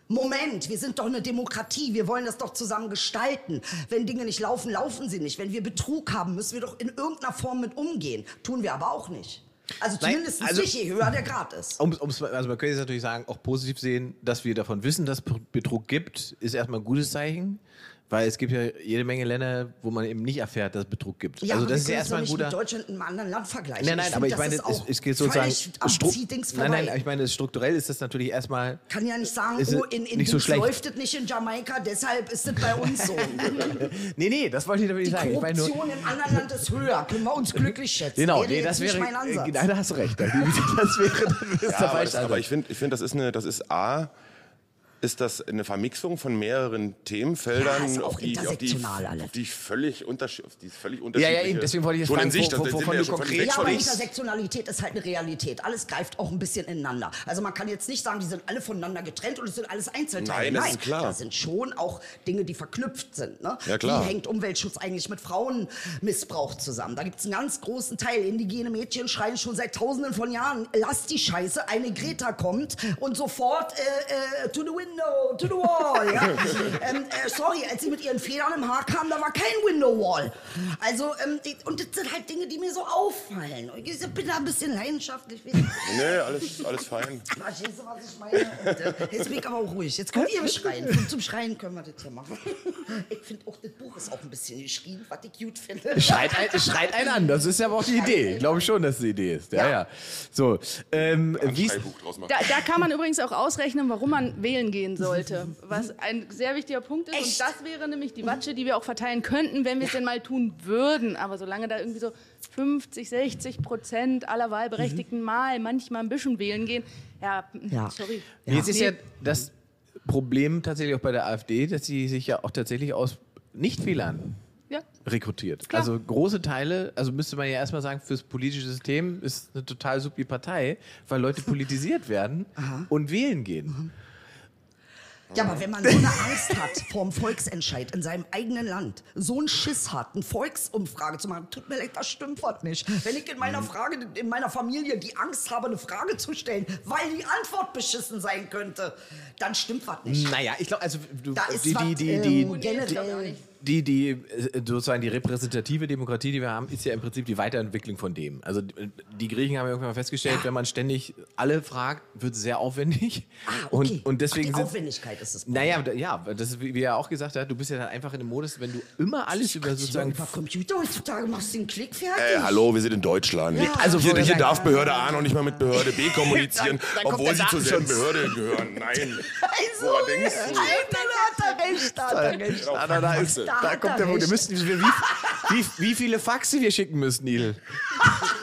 Moment, wir sind doch eine Demokratie, wir wollen das doch zusammen gestalten. Wenn Dinge nicht laufen, laufen sie nicht. Wenn wir Betrug haben, müssen wir doch in irgendeiner Form mit umgehen. Tun wir aber auch nicht. Also Nein, zumindest also- nicht, je höher der Grad ist. Um's, um's, also man könnte jetzt natürlich sagen, auch positiv sehen, dass wir davon wissen, dass es Betrug gibt, ist erstmal ein gutes Zeichen. Weil es gibt ja jede Menge Länder, wo man eben nicht erfährt, dass es Betrug gibt. Ja, also aber das ist ja erstmal ein nicht guter. mit Deutschland in einem anderen Land vergleichen. Nein, nein, find, aber ich das meine, es, es geht sozusagen. stru- nein, nein, ich meine, strukturell ist das natürlich erstmal. kann ja nicht sagen, oh, in, in nicht so schlecht. läuft es nicht in Jamaika, deshalb ist es bei uns so. Nee, nee, das wollte ich damit Die nicht sagen. Ich meine nur, Korruption im anderen Land ist höher. Können wir uns glücklich schätzen. genau, Wäre nee, das wäre. mein Ansatz. Nein, da hast du recht. Das wäre, das Ja, aber, das, aber ich finde, ich find, das ist eine, das ist A, ist das eine Vermixung von mehreren Themenfeldern, Ja, auf, die, auf, die, auf die völlig, unterschi auf die völlig Ja, unterschiedliche... ja, eben, deswegen wollte ich jetzt fragen, sich, wo- das- wo- wovon wir du konkret Ja, aber. Intersektionalität ist halt eine Realität. Alles greift auch ein bisschen ineinander. Also man kann jetzt nicht sagen, die sind alle voneinander getrennt und es sind alles Einzelteile. Nein, das ist klar. das sind schon auch Dinge, die verknüpft sind. Ne? Ja, klar. Wie hängt Umweltschutz eigentlich mit Frauenmissbrauch zusammen? Da gibt es einen ganz großen Teil. Indigene Mädchen schreien schon seit tausenden von Jahren, lass die Scheiße, eine Greta kommt und sofort äh, äh, to the window, to the wall. Ja? ähm, äh, sorry, als sie mit ihren Federn im Haar kam, da war kein Window wall. Also, ähm, die, und das sind halt Dinge, die mir so auffallen. Ich bin da ein bisschen leidenschaftlich. Nee, alles, alles fein. Verstehst du, was ich meine? Und, äh, jetzt bin ich aber auch ruhig. Jetzt könnt ihr schreien. Zum, zum Schreien können wir das hier machen. Ich finde auch, das Buch ist auch ein bisschen geschrien, was ich gut finde. Schreit, ein, schreit einen an, das ist ja aber auch die Idee. Ich glaube schon, dass die Idee ist. Ja, ja. So, ähm, wie ist, Schreibbuch draus machen. Da, da kann man übrigens auch ausrechnen, warum man wählen gehen sollte. Was ein sehr wichtiger Punkt ist. Echt? Und das wäre nämlich die Watsche, die wir auch verteilen könnten, wenn wir es denn mal tun würden. Aber solange da irgendwie so 50, 60 Prozent aller Wahlberechtigten mal manchmal ein bisschen wählen gehen, ja, Ja. sorry. Jetzt ist ja das Problem tatsächlich auch bei der AfD, dass sie sich ja auch tatsächlich aus Nicht-Wählern Ja. rekrutiert. Klar. Also große Teile, also müsste man ja erstmal sagen, fürs politische System ist eine total supi Partei, weil Leute politisiert werden und wählen gehen. Ja, aber wenn man so eine Angst hat vor dem Volksentscheid in seinem eigenen Land, so einen Schiss hat, eine Volksumfrage zu machen, tut mir leid, das stimmt was nicht. Wenn ich in meiner Frage, in meiner Familie die Angst habe, eine Frage zu stellen, weil die Antwort beschissen sein könnte, dann stimmt was nicht. Naja, ich glaube, also du, Da ist die, die, die, ähm, die, generell. die, die, äh, sozusagen die repräsentative Demokratie, die wir haben, ist ja im Prinzip die Weiterentwicklung von dem. Also die- die Griechen haben ja irgendwann mal festgestellt, wenn man ständig alle fragt, wird es sehr aufwendig. Ah, okay. Und, und deswegen Ach, die Aufwendigkeit ist es. Naja, da- ja, das ist, wie wie er auch gesagt hat, du bist ja dann einfach in dem Modus, wenn du immer alles über sozusagen. über Computer heutzutage machst du den Klick fertig. Äh, hallo, wir sind in Deutschland. Ja. Also, hier, hier darf Behörde A noch nicht mal mit Behörde B kommunizieren, Dann- dann obwohl sie zur selben. Behörde gehören. Nein. Also, Woran denkst du? Alter, da hat er recht, da hat er recht. Da, da, da, ist, Da da hat kommt er der Punkt. Wir müssen, wie, wie, wie viele Faxe wir schicken müssen, Neil.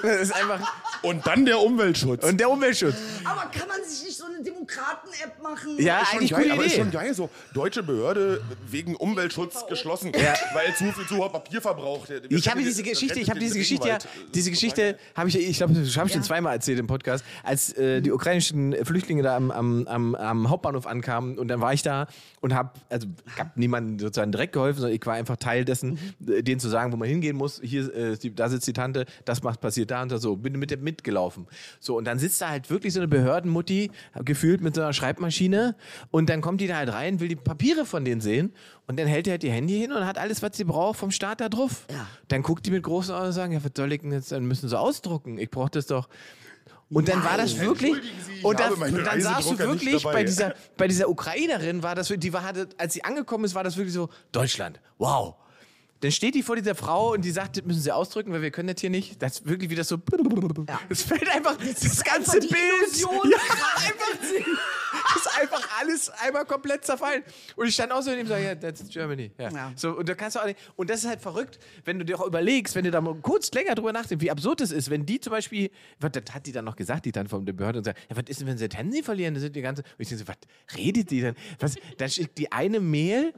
Das ist einfach. Und dann der Umweltschutz. Und der Umweltschutz. Aber kann man sich nicht so eine Demokraten-App machen? Ja, Ist eigentlich geil, gute aber ist schon geil, so deutsche Behörde wegen Umweltschutz geschlossen, weil zu viel zu hoher Papier verbraucht. Wir Ich habe diese Geschichte, ich habe diese Geschichte, ja, Regenwald. diese Geschichte habe ich, ich glaube, das habe ich schon zweimal erzählt im Podcast, als äh, die ukrainischen Flüchtlinge da am, am, am, am Hauptbahnhof ankamen und dann war ich da und habe, also ich habe niemandem sozusagen direkt geholfen, sondern ich war einfach Teil dessen, äh, denen zu sagen, wo man hingehen muss. Hier, äh, da sitzt die Tante, das macht passiert da und da so. Bin mit dem mitgelaufen. So und dann sitzt da halt wirklich so eine Behördenmutti gefühlt mit so einer Schreibmaschine und dann kommt die da halt rein, will die Papiere von denen sehen und dann hält die halt die Handy hin und hat alles, was sie braucht, vom Staat da drauf. Ja. Dann guckt die mit großen Augen und sagen, ja, was soll ich denn jetzt, dann müssen sie ausdrucken. Ich brauche das doch. Und dann war das wirklich, Sie, und, meinen und dann sahst du wirklich, bei dieser, bei dieser Ukrainerin war das, die war, hatte, als sie angekommen ist, war das wirklich so, Deutschland, wow. Dann steht die vor dieser Frau und die sagt, das müssen sie ausdrücken, weil wir können das hier nicht. Das ist wirklich wie das so. Es fällt einfach das, ist ganze einfach Bild. Ja, einfach, das ist einfach alles einmal komplett zerfallen. Und ich stand auch so in dem so, ja, that's Germany. Ja. Ja. So, und da kannst du auch nicht, und das ist halt verrückt, wenn du dir auch überlegst, wenn du da mal kurz länger drüber nachdenkst, wie absurd das ist, wenn die zum Beispiel, was das hat die dann noch gesagt, die dann von der Behörde und sagt, ja, was ist denn, wenn sie das Handy verlieren? Das sind die ganze, und ich denke so, was redet die denn? Was, dann schickt die eine Mail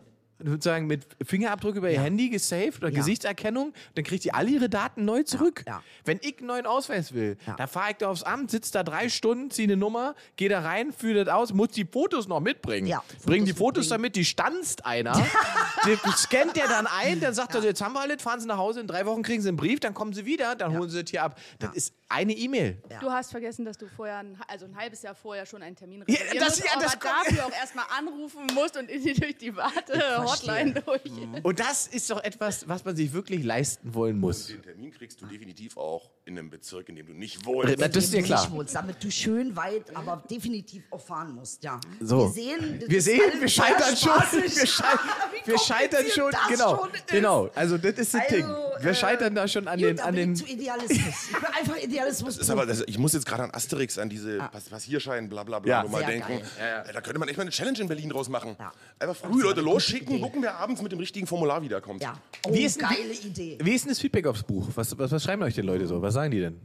sozusagen mit Fingerabdruck über ihr Handy gesaved oder. Gesichtserkennung, dann kriegt die alle ihre Daten neu zurück. Wenn ich einen neuen Ausweis will, Ja. da fahre ich da aufs Amt, sitze da drei Stunden, ziehe eine Nummer, gehe da rein, fühle das aus, muss die Fotos noch mitbringen. Ja, Bringen die Fotos damit, die stanzt einer, die scannt der dann ein, dann sagt er, jetzt haben wir alles, fahren sie nach Hause, in drei Wochen kriegen sie einen Brief, dann kommen sie wieder, dann holen sie das hier ab. Das ist eine E-Mail. Du hast vergessen, dass du vorher, ein, also ein halbes Jahr vorher schon einen Termin Ja, reservieren das- musst, ja, aber das kommt- dafür auch erstmal anrufen musst und in die, durch die Warte-Hotline durch. Und das ist doch etwas, was man sich wirklich leisten wollen muss. Den Termin kriegst du definitiv auch in einem Bezirk, in dem du nicht wohnst. Das ist dir klar. nicht wohnst, damit du schön weit, aber definitiv auch fahren musst, ja. So. Wir sehen, wir sehen, wir scheitern schon. Wir, schei Wie wir scheitern schon. das Genau, schon genau. Also das ist das Also, Ding. Wir äh, scheitern da schon an Gut, den, an bin den. zu Idealismus. Ich bin einfach Idealismus. Das ist aber, das, ich muss jetzt gerade an Asterix, an diese Pass Passierschein, bla bla bla, Ja. Sehr denken. Äh, Da könnte man echt mal eine Challenge in Berlin draus machen. Ja. Einfach früh Leute losschicken, gucken, wer abends mit dem richtigen Formular wiederkommt. ja. Oh, Wie ist denn- geile Idee. Wie ist denn das Feedback aufs Buch? Was, was, was schreiben euch denn Leute so? Was sagen die denn?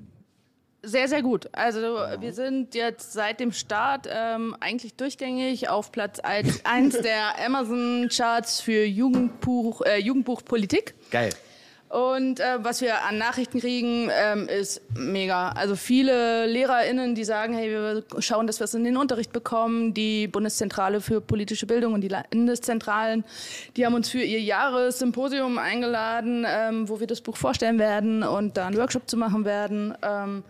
Sehr, sehr gut. Also wir sind jetzt seit dem Start ähm, eigentlich durchgängig auf Platz 1 der Amazon-Charts für Jugendbuch, äh, Jugendbuch Politik. Geil. Und äh, was wir an Nachrichten kriegen, ähm, ist mega. Also viele LehrerInnen, die sagen, hey, wir schauen, dass wir es in den Unterricht bekommen. Die Bundeszentrale für politische Bildung und die Landeszentralen, die haben uns für ihr Jahressymposium eingeladen, ähm, wo wir das Buch vorstellen werden und da einen Workshop zu machen werden. Ähm,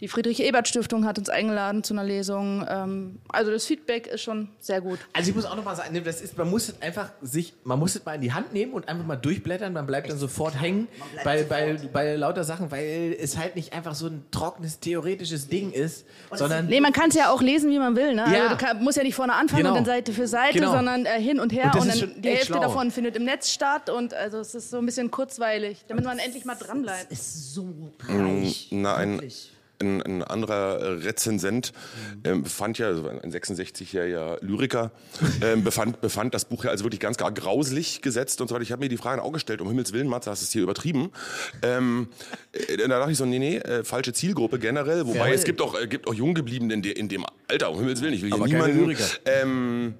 die Friedrich-Ebert-Stiftung hat uns eingeladen zu einer Lesung. Ähm, also das Feedback ist schon sehr gut. Also ich muss auch noch mal sagen, das ist, man muss es einfach sich, man muss es mal in die Hand nehmen und einfach mal durchblättern, man bleibt dann sofort hängen bei, sofort. bei, bei lauter Sachen, weil es halt nicht einfach so ein trockenes, theoretisches Ding ist, sondern Nee, man kann es ja auch lesen, wie man will. Ne? Ja. Also du kann, musst ja nicht vorne anfangen Genau. und dann Seite für Seite, Genau. sondern äh, hin und her. Und Und, dann die Hälfte schlau. davon findet im Netz statt. Und also es ist so ein bisschen kurzweilig, damit man endlich mal dran bleibt. Ist so reich. Na, ein, Wirklich. Ein, ein anderer äh, Rezensent ähm, befand ja, also ein 66-jähriger Lyriker, ähm, befand, befand das Buch ja als wirklich ganz gar grauslich gesetzt und so weiter. Ich habe mir die Frage auch gestellt, um Himmels Willen, Matze, hast du es hier übertrieben? Ähm, äh, da dachte ich so, nee, nee, äh, falsche Zielgruppe generell. Wobei Voll. es gibt auch, äh, gibt auch Junggebliebene in, de, in dem Alter, um Himmels Willen, ich will hier niemanden...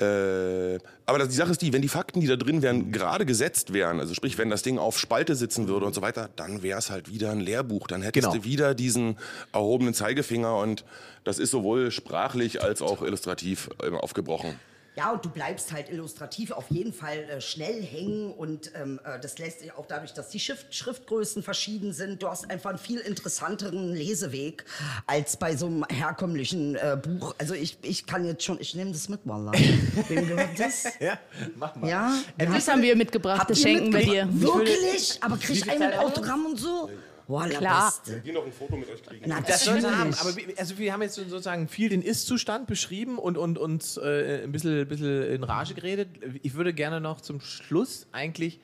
Äh, aber das, die Sache ist die, wenn die Fakten, die da drin wären, gerade gesetzt wären, also sprich, wenn das Ding auf Spalte sitzen würde und so weiter, dann wäre es halt wieder ein Lehrbuch. Dann hättest Genau. du wieder diesen erhobenen Zeigefinger und das ist sowohl sprachlich als auch illustrativ äh, aufgebrochen. Ja, und du bleibst halt illustrativ auf jeden Fall äh, schnell hängen und ähm, äh, das lässt sich auch dadurch, dass die Schrift Schriftgrößen verschieden sind. Du hast einfach einen viel interessanteren Leseweg als bei so einem herkömmlichen äh, Buch. Also ich, ich kann jetzt schon, ich nehme das mit, Wallah. Wem gehört das? ja, mach mal. Ja? Das haben wir mitgebracht, das schenken wir dir. Wirklich? Aber krieg ich mit? Autogramm und so? Wallah, Klar. Beste. Die noch ein Foto mit euch kriegen. Das sollen sie haben, aber wir, also wir haben jetzt sozusagen viel den Ist-Zustand beschrieben und, und uns äh, ein bisschen, bisschen in Rage geredet. Ich würde gerne noch zum Schluss eigentlich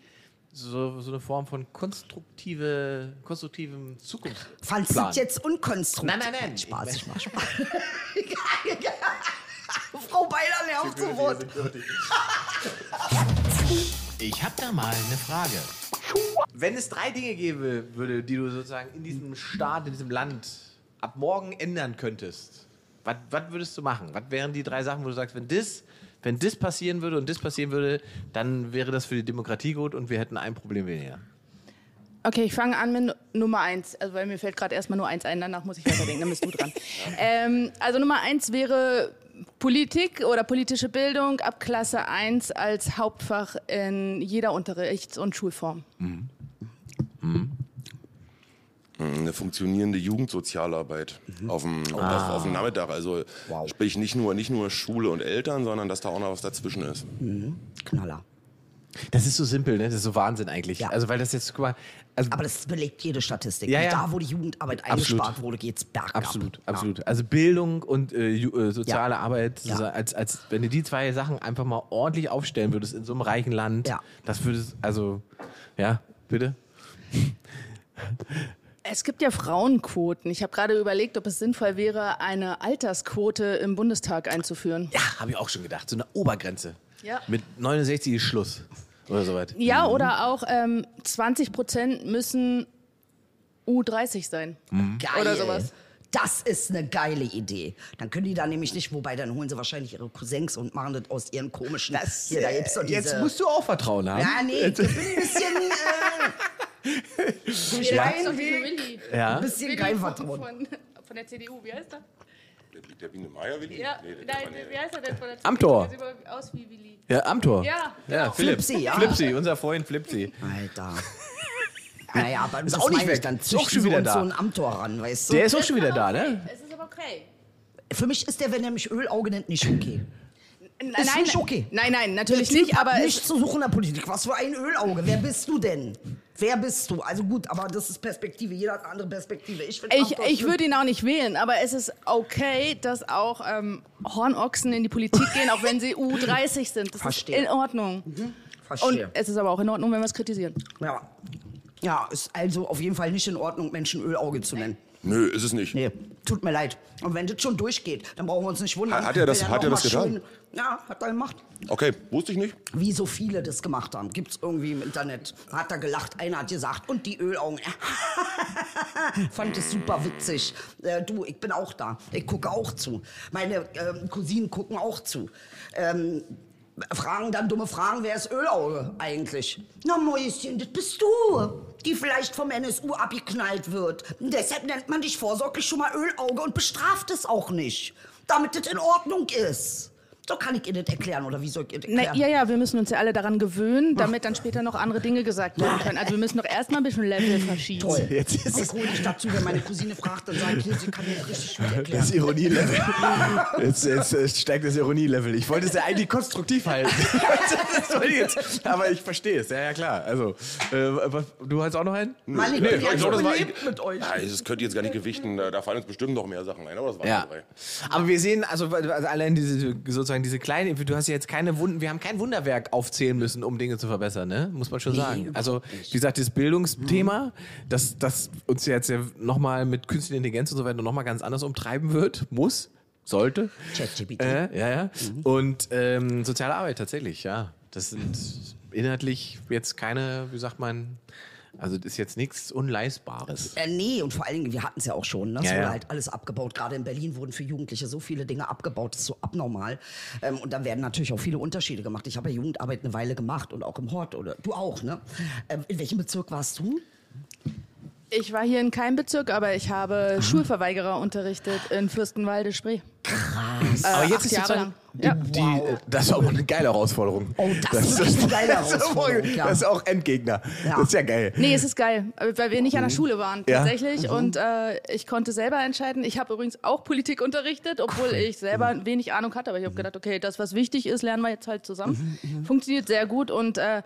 so, so eine Form von konstruktive, konstruktivem Zukunft. Fandst du jetzt unkonstruktiv? Nein, nein, nein. Spaß, ich mach Spaß. Frau Beiler nervt so Wort. Ich hab da mal eine Frage. Wenn es drei Dinge gäbe, würde, die du sozusagen in diesem Staat, in diesem Land ab morgen ändern könntest, was was würdest du machen? Was wären die drei Sachen, wo du sagst, wenn das, wenn das passieren würde und das passieren würde, dann wäre das für die Demokratie gut und wir hätten ein Problem weniger? Okay, ich fange an mit Nummer eins, also weil mir fällt gerade erstmal nur eins ein, danach muss ich weiterdenken, dann bist du dran. ähm, also Nummer eins wäre Politik oder politische Bildung ab Klasse 1 als Hauptfach in jeder Unterrichts- und Schulform. Eine funktionierende Jugendsozialarbeit auf, dem, auf, auf dem Nachmittag. Also sprich nicht nur, nicht nur Schule und Eltern, sondern dass da auch noch was dazwischen ist. Knaller. Das ist so simpel, ne? Das ist so Wahnsinn eigentlich. Ja. Also weil das jetzt, guck mal, also Aber das belegt jede Statistik. Ja, ja. Da, wo die Jugendarbeit Absolut. eingespart wurde, geht's bergab. Absolut, Ja. absolut. Also Bildung und äh, äh, soziale Ja. Arbeit, Ja. so als, als wenn du die zwei Sachen einfach mal ordentlich aufstellen würdest in so einem reichen Land, Ja. das würde es, also, ja, bitte? Es gibt ja Frauenquoten. Ich habe gerade überlegt, ob es sinnvoll wäre, eine Altersquote im Bundestag einzuführen. Ja, habe ich auch schon gedacht. So eine Obergrenze. Ja. Mit 69 ist Schluss. Oder soweit. Ja, oder auch ähm, 20 Prozent müssen U30 sein. Geil. Oder sowas. Das ist eine geile Idee. Dann können die da nämlich nicht, wobei dann holen sie wahrscheinlich ihre Cousins und machen das aus ihren komischen. hier, da gibt's doch diese, Jetzt musst du auch Vertrauen haben. Ja, nee, ich bin ein bisschen. Äh, Ja, Willi. Ja. ein bisschen von, Vertrauen. von, von der CDU, wie heißt der? Der, der Biene Meier Willi? Ja, Nee, der nein, wie heißt er denn von der sieht immer aus wie Willi. Ja, am Tor. Ja, ja genau. Philipp. Flipsi, ja. Flipsi, unser Freund Flipsi. Alter. Naja, aber Ist das auch nicht ich, weg. Dann Ist auch schon wieder da. so ein Amtor ran, weißt du? Der ist auch schon wieder da, okay. ne? Es ist aber okay. Für mich ist der, wenn er mich Ölauge nennt, nicht okay. Nein, Ist nicht okay. Nein, nein, natürlich nicht, aber nichts zu suchen in der Politik. Was für ein Ölauge. Wer bist du denn? Wer bist du? Also gut, aber das ist Perspektive. Jeder hat eine andere Perspektive. Ich, Ich, ich würde ihn auch nicht wählen, aber es ist okay, dass auch ähm, Hornochsen in die Politik gehen, auch wenn sie U30 sind. Das Verstehe. ist in Ordnung. Und Verstehe. es ist aber auch in Ordnung, wenn wir es kritisieren. Ja. ja, ist also auf jeden Fall nicht in Ordnung, Menschen Ölauge zu nennen. Nö, ist es nicht. Nee, tut mir leid. Und wenn das schon durchgeht, dann brauchen wir uns nicht wundern. Hat er das- hat er das getan? schön- Ja, hat er gemacht. Okay, wusste ich nicht. Wie so viele das gemacht haben. Gibt's irgendwie im Internet. Hat er gelacht, einer hat gesagt, und die Ölaugen. Fand es super witzig. Äh, du, ich bin auch da. Ich gucke auch zu. Meine ähm, Cousinen gucken auch zu. Ähm, fragen dann dumme Fragen, wer ist Ölauge eigentlich? Na Mäuschen, das bist du, die vielleicht vom NSU abgeknallt wird. Deshalb nennt man dich vorsorglich schon mal Ölauge und bestraft es auch nicht, damit das in Ordnung ist. So kann ich ihr das erklären, oder wie soll ich ihr das Na, erklären? ja, ja, wir müssen uns ja alle daran gewöhnen, damit dann später noch andere Dinge gesagt werden können. Also wir müssen doch erstmal ein bisschen Level verschieben. Toll. Jetzt ist Ich hole dich dazu, wenn meine Cousine fragt, dann sage ich, hier, sie kann mir das richtig gut erklären. Das Ironielevel. Jetzt, jetzt, jetzt steigt das Ironielevel. Ich wollte es ja eigentlich konstruktiv halten. Jetzt, aber ich verstehe es, ja, ja klar. Also, äh, was, du hast auch noch einen? Mann, ich Nee, bin ja ich so das war mit euch. Ja, das könnt ihr jetzt gar nicht gewichten. Da, da fallen uns bestimmt noch mehr Sachen ein, aber das waren Ja. drei. Aber wir sehen, also, also allein diese, sozusagen diese kleine, du hast ja jetzt keine Wunden, wir haben kein Wunderwerk aufzählen müssen, um Dinge zu verbessern, ne? Muss man schon sagen. Also, wie gesagt, dieses Bildungsthema, das, das uns jetzt ja nochmal mit künstlicher Intelligenz und so weiter nochmal ganz anders umtreiben wird, muss, sollte. ChatGPT. Äh, ja, ja. Und ähm, soziale Arbeit tatsächlich, ja. Das sind inhaltlich jetzt keine, wie sagt man, also das ist jetzt nichts Unleistbares. Äh, nee, und vor allen Dingen, wir hatten es ja auch schon, ne? es Ja, wurde ja. halt alles abgebaut. Gerade in Berlin wurden für Jugendliche so viele Dinge abgebaut, das ist so abnormal. Ähm, und dann werden natürlich auch viele Unterschiede gemacht. Ich habe ja Jugendarbeit eine Weile gemacht und auch im Hort, oder du auch, ne? Ähm, in welchem Bezirk warst du? Ich war hier in keinem Bezirk, aber ich habe Schulverweigerer unterrichtet in Fürstenwalde Spree. Krass. Aber jetzt acht ist Jahre lang. die, Ja. die, Wow. das ist aber eine geile Herausforderung. Oh, das ist wirklich eine geile das ist auch- Herausforderung, ja. Das ist auch Endgegner. Ja. Das ist ja geil. Nee, es ist geil, weil wir nicht an der Schule waren Ja. tatsächlich und äh, ich konnte selber entscheiden. Ich habe übrigens auch Politik unterrichtet, obwohl ich selber wenig Ahnung hatte, aber ich habe gedacht, okay, das was wichtig ist, lernen wir jetzt halt zusammen. Funktioniert sehr gut und äh,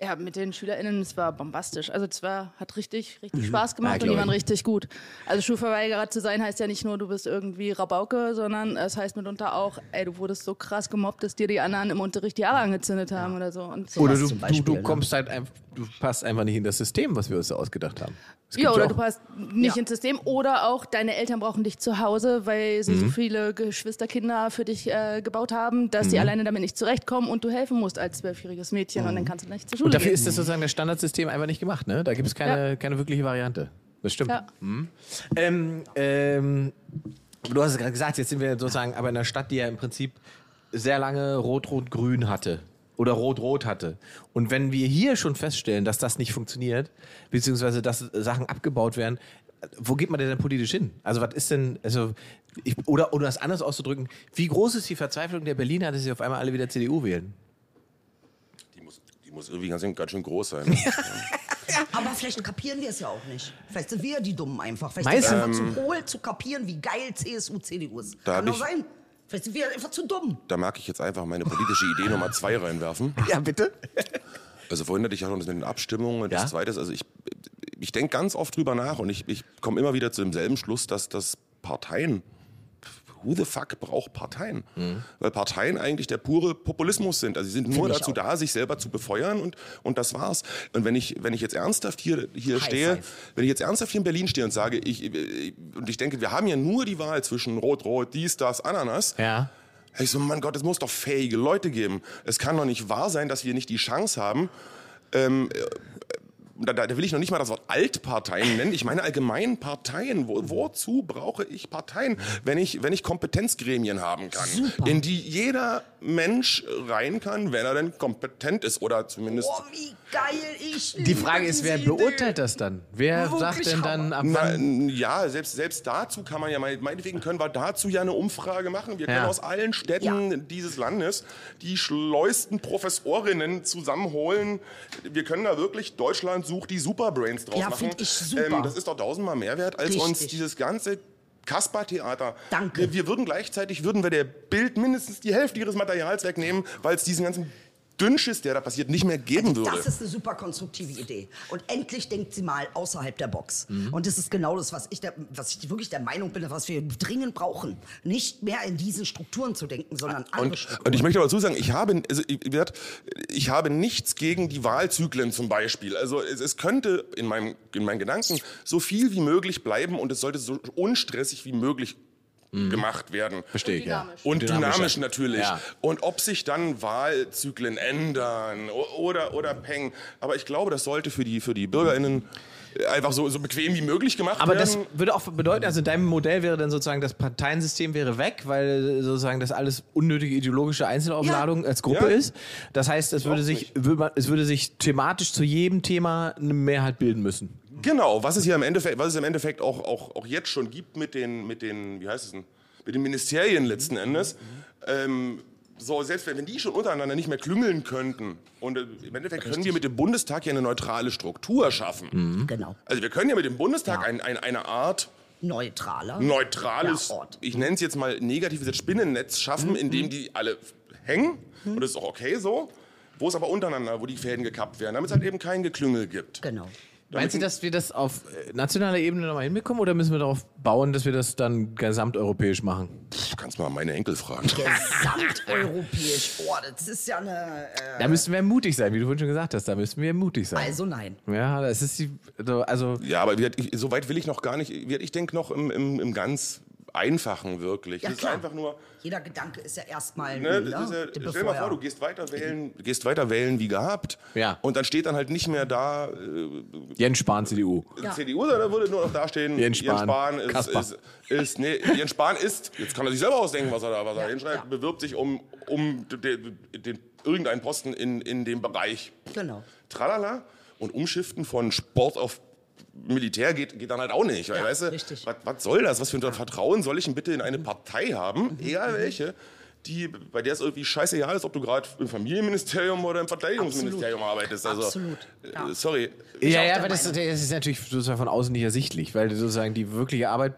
ja, mit den SchülerInnen, es war bombastisch. Also es war, hat richtig, richtig Spaß Ja, gemacht und glaub die waren ich. richtig gut. Also Schulverweigerer zu sein heißt ja nicht nur, du bist irgendwie Rabauke, sondern es heißt mitunter auch, ey, du wurdest so krass gemobbt, dass dir die anderen im Unterricht die Haare angezündet haben oder so. Und Oder du, du, du ne? kommst halt einfach, du passt einfach nicht in das System, was wir uns da ausgedacht haben. Ja, oder du passt nicht Ja. ins System oder auch deine Eltern brauchen dich zu Hause, weil sie Mhm. so viele Geschwisterkinder für dich äh, gebaut haben, dass Mhm. die alleine damit nicht zurechtkommen und du helfen musst als zwölfjähriges Mädchen und dann kannst du nicht zur Schule Und dafür gehen. ist das sozusagen das Standardsystem einfach nicht gemacht, ne? Da gibt es keine, keine wirkliche Variante. Das stimmt. Ja. Ähm, ähm, du hast es gerade gesagt, jetzt sind wir sozusagen aber in einer Stadt, die ja im Prinzip sehr lange Rot-Rot-Grün hatte. Oder Rot-Rot hatte. Und wenn wir hier schon feststellen, dass das nicht funktioniert, beziehungsweise dass Sachen abgebaut werden, wo geht man denn dann politisch hin? Also was ist denn, also ich, oder, oder das anders auszudrücken, wie groß ist die Verzweiflung der Berliner, dass sie auf einmal alle wieder CDU wählen? Die muss, die muss irgendwie ganz, ganz schön groß sein. Aber vielleicht kapieren wir es ja auch nicht. Vielleicht sind wir ja die Dummen einfach. Vielleicht Meinst sind du? wir einfach zu hohl zu kapieren, wie geil CSU, CDU ist. Da Kann ich- sein. Vielleicht sind wir einfach zu dumm. Da mag ich jetzt einfach meine politische Idee Nummer zwei reinwerfen. Ja, bitte? Also vorhin hatte ich ja schon das mit den Abstimmungen. Und Ja. Das Zweite ist, also ich, ich denke ganz oft drüber nach und ich, ich komme immer wieder zu demselben Schluss, dass das Parteien, who the fuck braucht Parteien? Mhm. Weil Parteien eigentlich der pure Populismus sind. Also sie sind nur Find dazu auch. da, sich selber zu befeuern und, und das war's. Und wenn ich, wenn ich jetzt ernsthaft hier, hier stehe, five. wenn ich jetzt ernsthaft hier in Berlin stehe und sage, ich, ich, und ich denke, wir haben ja nur die Wahl zwischen Rot, Rot, dies, das, Ananas, Ja. ich so, mein Gott, es muss doch fähige Leute geben. Es kann doch nicht wahr sein, dass wir nicht die Chance haben, ähm, äh, da, da will ich noch nicht mal das Wort Altparteien nennen, ich meine allgemein Parteien. Wo, wozu brauche ich Parteien, wenn ich, wenn ich Kompetenzgremien haben kann, Super. in die jeder Mensch rein kann, wenn er denn kompetent ist oder zumindest Oh, wie geil ich Die Frage ist, wer beurteilt das dann? Wer Wirklich sagt denn dann, ab Na, wann? ja, selbst, selbst dazu kann man ja, mein- meinetwegen können wir dazu ja eine Umfrage machen. Wir können Ja. aus allen Städten dieses Landes die schleusten Professorinnen zusammenholen. Wir können da wirklich Deutschland sucht die Superbrains draus Ja, machen. ich super. das ist doch tausendmal mehr wert, als Richtig. uns dieses ganze Kasper-Theater. Danke. Wir, wir würden gleichzeitig, würden wir der Bild mindestens die Hälfte ihres Materials wegnehmen, weil es diesen ganzen Dünnschiss, der da passiert, nicht mehr geben würde. Das ist eine super konstruktive Idee. Und endlich denkt sie mal außerhalb der Box. Mhm. Und das ist genau das, was ich, der, was ich wirklich der Meinung bin, was wir dringend brauchen. Nicht mehr in diesen Strukturen zu denken, sondern andere Und, Strukturen. und ich möchte aber dazu sagen, ich habe, also ich, ich habe nichts gegen die Wahlzyklen zum Beispiel. Also es, es könnte in, meinem, in meinen Gedanken so viel wie möglich bleiben und es sollte so unstressig wie möglich gemacht werden. Verstehe ich, ja. Dynamisch. Und dynamisch, natürlich. Ja. Und ob sich dann Wahlzyklen ändern oder, oder peng. Aber ich glaube, das sollte für die, für die BürgerInnen einfach so, so bequem wie möglich gemacht Aber werden. das würde auch bedeuten, also in deinem Modell wäre dann sozusagen das Parteiensystem wäre weg, weil sozusagen das alles unnötige ideologische Einzelaufladung als Gruppe Ja. ist. Das heißt, es würde sich, würde man- es würde sich thematisch zu jedem Thema eine Mehrheit bilden müssen. Genau, was es ja im Endeffekt, was es im Endeffekt auch, auch, auch jetzt schon gibt mit den, mit den, wie heißt es denn, mit den Ministerien letzten Endes. Ähm, so, selbst wenn, wenn die schon untereinander nicht mehr klüngeln könnten und äh, im Endeffekt können wir mit dem Bundestag ja eine neutrale Struktur schaffen. genau. Also wir können ja mit dem Bundestag Ja. ein, ein, eine Art Neutraler. neutrales, Ja, Ort. ich nenne es jetzt mal negatives Spinnennetz schaffen, in dem die alle hängen und das ist auch okay so, wo es aber untereinander, wo die Fäden gekappt werden, damit es halt eben kein Geklüngel gibt. Genau. Meinst du, dass wir das auf äh, nationaler Ebene nochmal hinbekommen oder müssen wir darauf bauen, dass wir das dann gesamteuropäisch machen? Du kannst mal meine Enkel fragen. Gesamteuropäisch. Oh, das ist ja eine. Äh, Da müssen wir mutig sein, wie du vorhin schon gesagt hast. Da müssen wir mutig sein. also nein. ja, das ist die. Also, also Ja, aber ich, so weit will ich noch gar nicht. Ich denke noch im, im, im ganz Einfachen wirklich. Ja, das ist einfach nur. Jeder Gedanke ist ja erstmal. Ne, ne, ja, stell dir mal vor, du gehst weiter wählen, gehst weiter wählen wie gehabt. Ja. Und dann steht dann halt nicht mehr da äh, Jens Spahn, CDU. Ja. CDU, sondern würde nur noch da stehen, Jens Spahn, ist, Kaspar. ist, ist, nee, Jens Spahn ist, jetzt kann er sich selber ausdenken, was er da, was er hinschreibt, ja. bewirbt sich um, um den, den, irgendeinen Posten in, in dem Bereich. Genau. Tralala. Und Umschiften von Sport auf Militär geht, geht dann halt auch nicht. Weil, Ja, weißt du, richtig. was, was soll das? Was für ein Vertrauen soll ich denn bitte in eine Partei haben, Mhm. egal welche, die, bei der es irgendwie scheißegal ist, ob du gerade im Familienministerium oder im Verteidigungsministerium arbeitest. Also, Absolut. äh, Ja. Sorry. Ja, ja, aber das, das ist natürlich sozusagen von außen nicht ersichtlich, weil sozusagen die wirkliche Arbeit.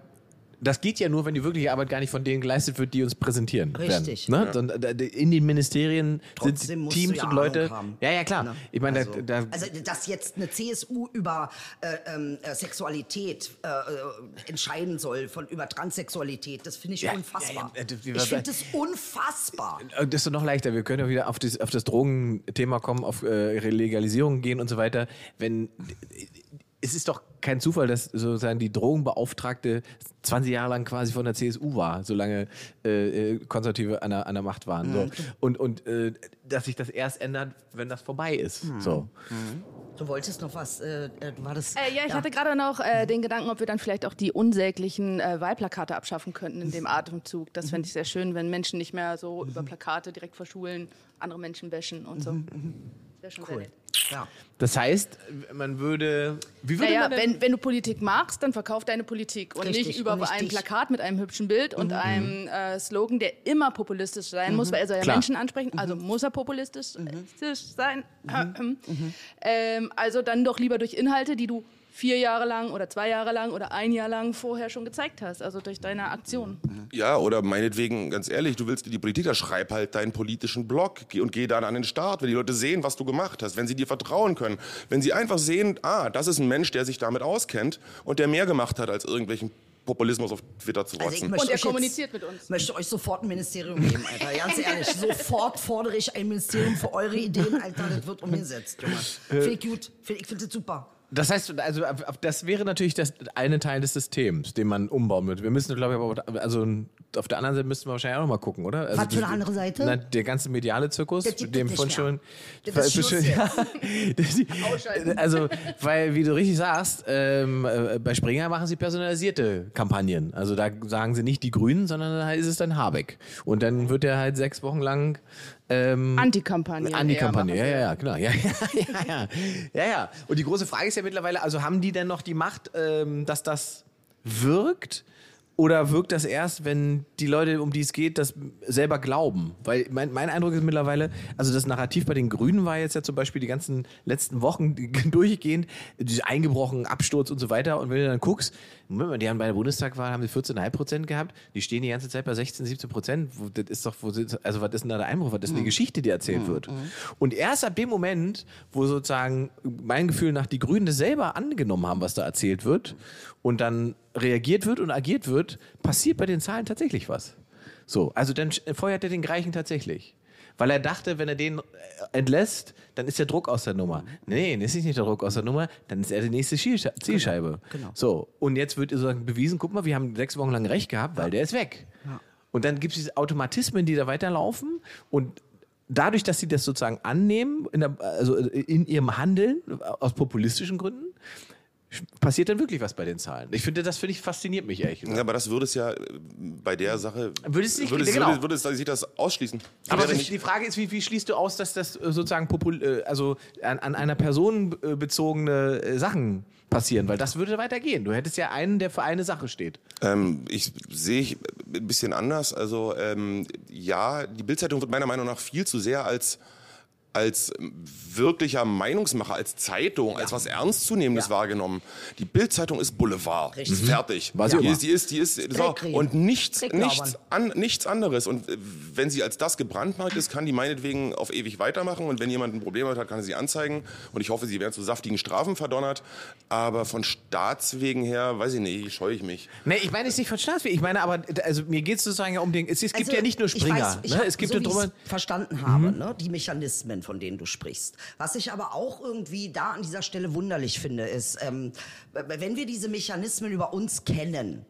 Das geht ja nur, wenn die wirkliche Arbeit gar nicht von denen geleistet wird, die uns präsentieren. Richtig. Werden, ne? Sondern, äh, in den Ministerien Trotzdem sind musst du Teams ja und Leute. Haben. Ja, ja, klar. Ne? Ich meine, also, da, da, also, dass jetzt eine CSU über äh, ähm, äh, Sexualität äh, äh, entscheiden soll, von über Transsexualität, das finde ich Ja, unfassbar. ja, ja, das- wie ich finde das? unfassbar. Äh, Das ist doch noch leichter. Wir können ja wieder auf das, auf das Drogenthema kommen, auf äh, Legalisierung gehen und so weiter. Wenn es ist doch kein Zufall, dass sozusagen die Drogenbeauftragte 20 Jahre lang quasi von der CSU war, solange äh, äh, Konservative an der, an der Macht waren. So. Und, und äh, dass sich das erst ändert, wenn das vorbei ist. So. Du wolltest noch was, äh, äh, war das? Äh, ja, ich hatte gerade noch äh, den Gedanken, ob wir dann vielleicht auch die unsäglichen äh, Wahlplakate abschaffen könnten in dem Atemzug. Das fände ich sehr schön, wenn Menschen nicht mehr so über Plakate direkt vor Schulen andere Menschen wäschen und so. Wäre schon sehr Cool. nett. Ja. Das heißt, man würde. Wie würde Naja, man denn, wenn, wenn du Politik magst, dann verkauf deine Politik und Richtig, nicht über und nicht ein dich. Plakat mit einem hübschen Bild und einem äh, Slogan, der immer populistisch sein muss, weil er soll ja Klar. Menschen ansprechen, also muss er populistisch äh, sein. Ähm, also dann doch lieber durch Inhalte, die du vier Jahre lang oder zwei Jahre lang oder ein Jahr lang vorher schon gezeigt hast, also durch deine Aktion. Ja, oder meinetwegen, ganz ehrlich, du willst die Politiker, schreib halt deinen politischen Blog geh- und geh dann an den Start, wenn die Leute sehen, was du gemacht hast, wenn sie dir vertrauen können, wenn sie einfach sehen, ah, das ist ein Mensch, der sich damit auskennt und der mehr gemacht hat, als irgendwelchen Populismus auf Twitter zu Also ich rotzen. möchte Und er euch kommuniziert jetzt, mit uns. möchte euch sofort ein Ministerium geben, Alter. Ganz ehrlich, sofort fordere ich ein Ministerium für eure Ideen, Alter. Das wird umgesetzt, Junge. Finde ich gut. Find, ich finde das super. Das heißt, also das wäre natürlich das eine Teil des Systems, den man umbauen würde. Wir müssen, glaube ich, aber also auf der anderen Seite müssten wir wahrscheinlich auch noch mal gucken, oder? Also Was für eine die- andere Seite? Na, der ganze mediale Zirkus, Das gibt dem von schon. Das ist Schluss ja, also, weil, wie du richtig sagst, ähm, äh, bei Springer machen sie personalisierte Kampagnen. Also da sagen sie nicht die Grünen, sondern da ist es dann Habeck. Und dann wird er halt sechs Wochen lang ähm, Antikampagne. Anti-Kampagne, ja, ja, ja, klar. Ja, ja, ja, ja. ja, ja. Und die große Frage ist ja mittlerweile, also haben die denn noch die Macht, ähm, dass das wirkt? Oder wirkt das erst, wenn die Leute, um die es geht, das selber glauben? Weil mein, mein Eindruck ist mittlerweile, also das Narrativ bei den Grünen war jetzt ja zum Beispiel die ganzen letzten Wochen durchgehend, eingebrochen, Absturz und so weiter. Und wenn du dann guckst, Moment mal, die haben bei der Bundestagswahl haben sie 14,5 Prozent gehabt, die stehen die ganze Zeit bei 16, 17 Prozent. Das ist doch, also was ist denn da der Einbruch? Was ist eine Geschichte, die erzählt wird? Und erst ab dem Moment, wo sozusagen mein Gefühl nach die Grünen das selber angenommen haben, was da erzählt wird, und dann reagiert wird und agiert wird, passiert bei den Zahlen tatsächlich was. So, also dann feuert er den Greichen tatsächlich. Weil er dachte, wenn er den äh, entlässt, dann ist der Druck aus der Nummer. Nee, das ist nicht der Druck aus der Nummer, dann ist er die nächste Zielsche- Zielscheibe. genau. So, und jetzt wird sozusagen bewiesen, guck mal, wir haben sechs Wochen lang recht gehabt, weil der ist weg. Und dann gibt es diese Automatismen, die da weiterlaufen und dadurch, dass sie das sozusagen annehmen, in der, also in ihrem Handeln, aus populistischen Gründen, passiert dann wirklich was bei den Zahlen. Ich finde, das finde ich fasziniert mich ehrlich. Ja, aber das würde es ja bei der Sache. Würde es nicht- würde, es, genau. würde, würde es sich das ausschließen? Aber Wäre die, Frage ist, wie, wie schließt du aus, dass das äh, sozusagen popul äh, also an, an einer Person äh, bezogene Sachen passieren? Weil das würde weitergehen. Du hättest ja einen, der für eine Sache steht. Ähm, ich sehe ich ein bisschen anders. Also ähm, ja, die Bildzeitung wird meiner Meinung nach viel zu sehr als als wirklicher Meinungsmacher, als Zeitung, als was Ernstzunehmendes wahrgenommen. Die Bildzeitung ist Boulevard. Ist fertig. War sie die ist, die ist, die ist, so. Und nichts, nichts, an, nichts anderes. Und äh, wenn sie als das gebrandmarkt ist, kann die meinetwegen auf ewig weitermachen. Und wenn jemand ein Problem hat, kann er sie anzeigen. Und ich hoffe, sie werden zu saftigen Strafen verdonnert. Aber von Staatswegen her, weiß ich nicht, scheue ich mich. Nee, ich meine es nicht von Staatswegen. Ich meine aber, also mir geht es sozusagen ja um den. Es, es gibt Also, ja nicht nur ich Springer. weiß, ich ne? hab, Es gibt so ja ich's verstanden habe, ne, die Mechanismen, von denen du sprichst. Was ich aber auch irgendwie da an dieser Stelle wunderlich finde, ist, ähm, wenn wir diese Mechanismen über uns kennen,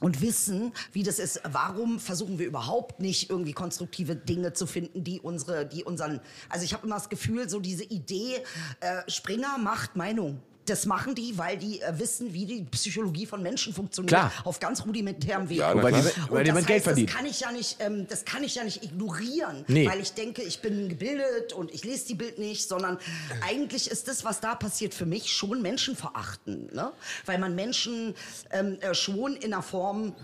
und wissen, wie das ist. Warum versuchen wir überhaupt nicht irgendwie konstruktive Dinge zu finden, die unsere, die unseren, also ich habe immer das Gefühl, so diese Idee, äh, Springer macht Meinung. Das machen die, weil die äh, wissen, wie die Psychologie von Menschen funktioniert, Klar. auf ganz rudimentärem Weg. Ja, na Weil die, weil Und die das Geld heißt, verdienen. Das kann ich ja nicht, ähm, das kann ich ja nicht ignorieren, Nee. weil ich denke, ich bin gebildet und ich lese die Bild nicht, sondern eigentlich ist das, was da passiert, für mich schon menschenverachtend, ne? Weil man Menschen ähm, äh, schon in einer Form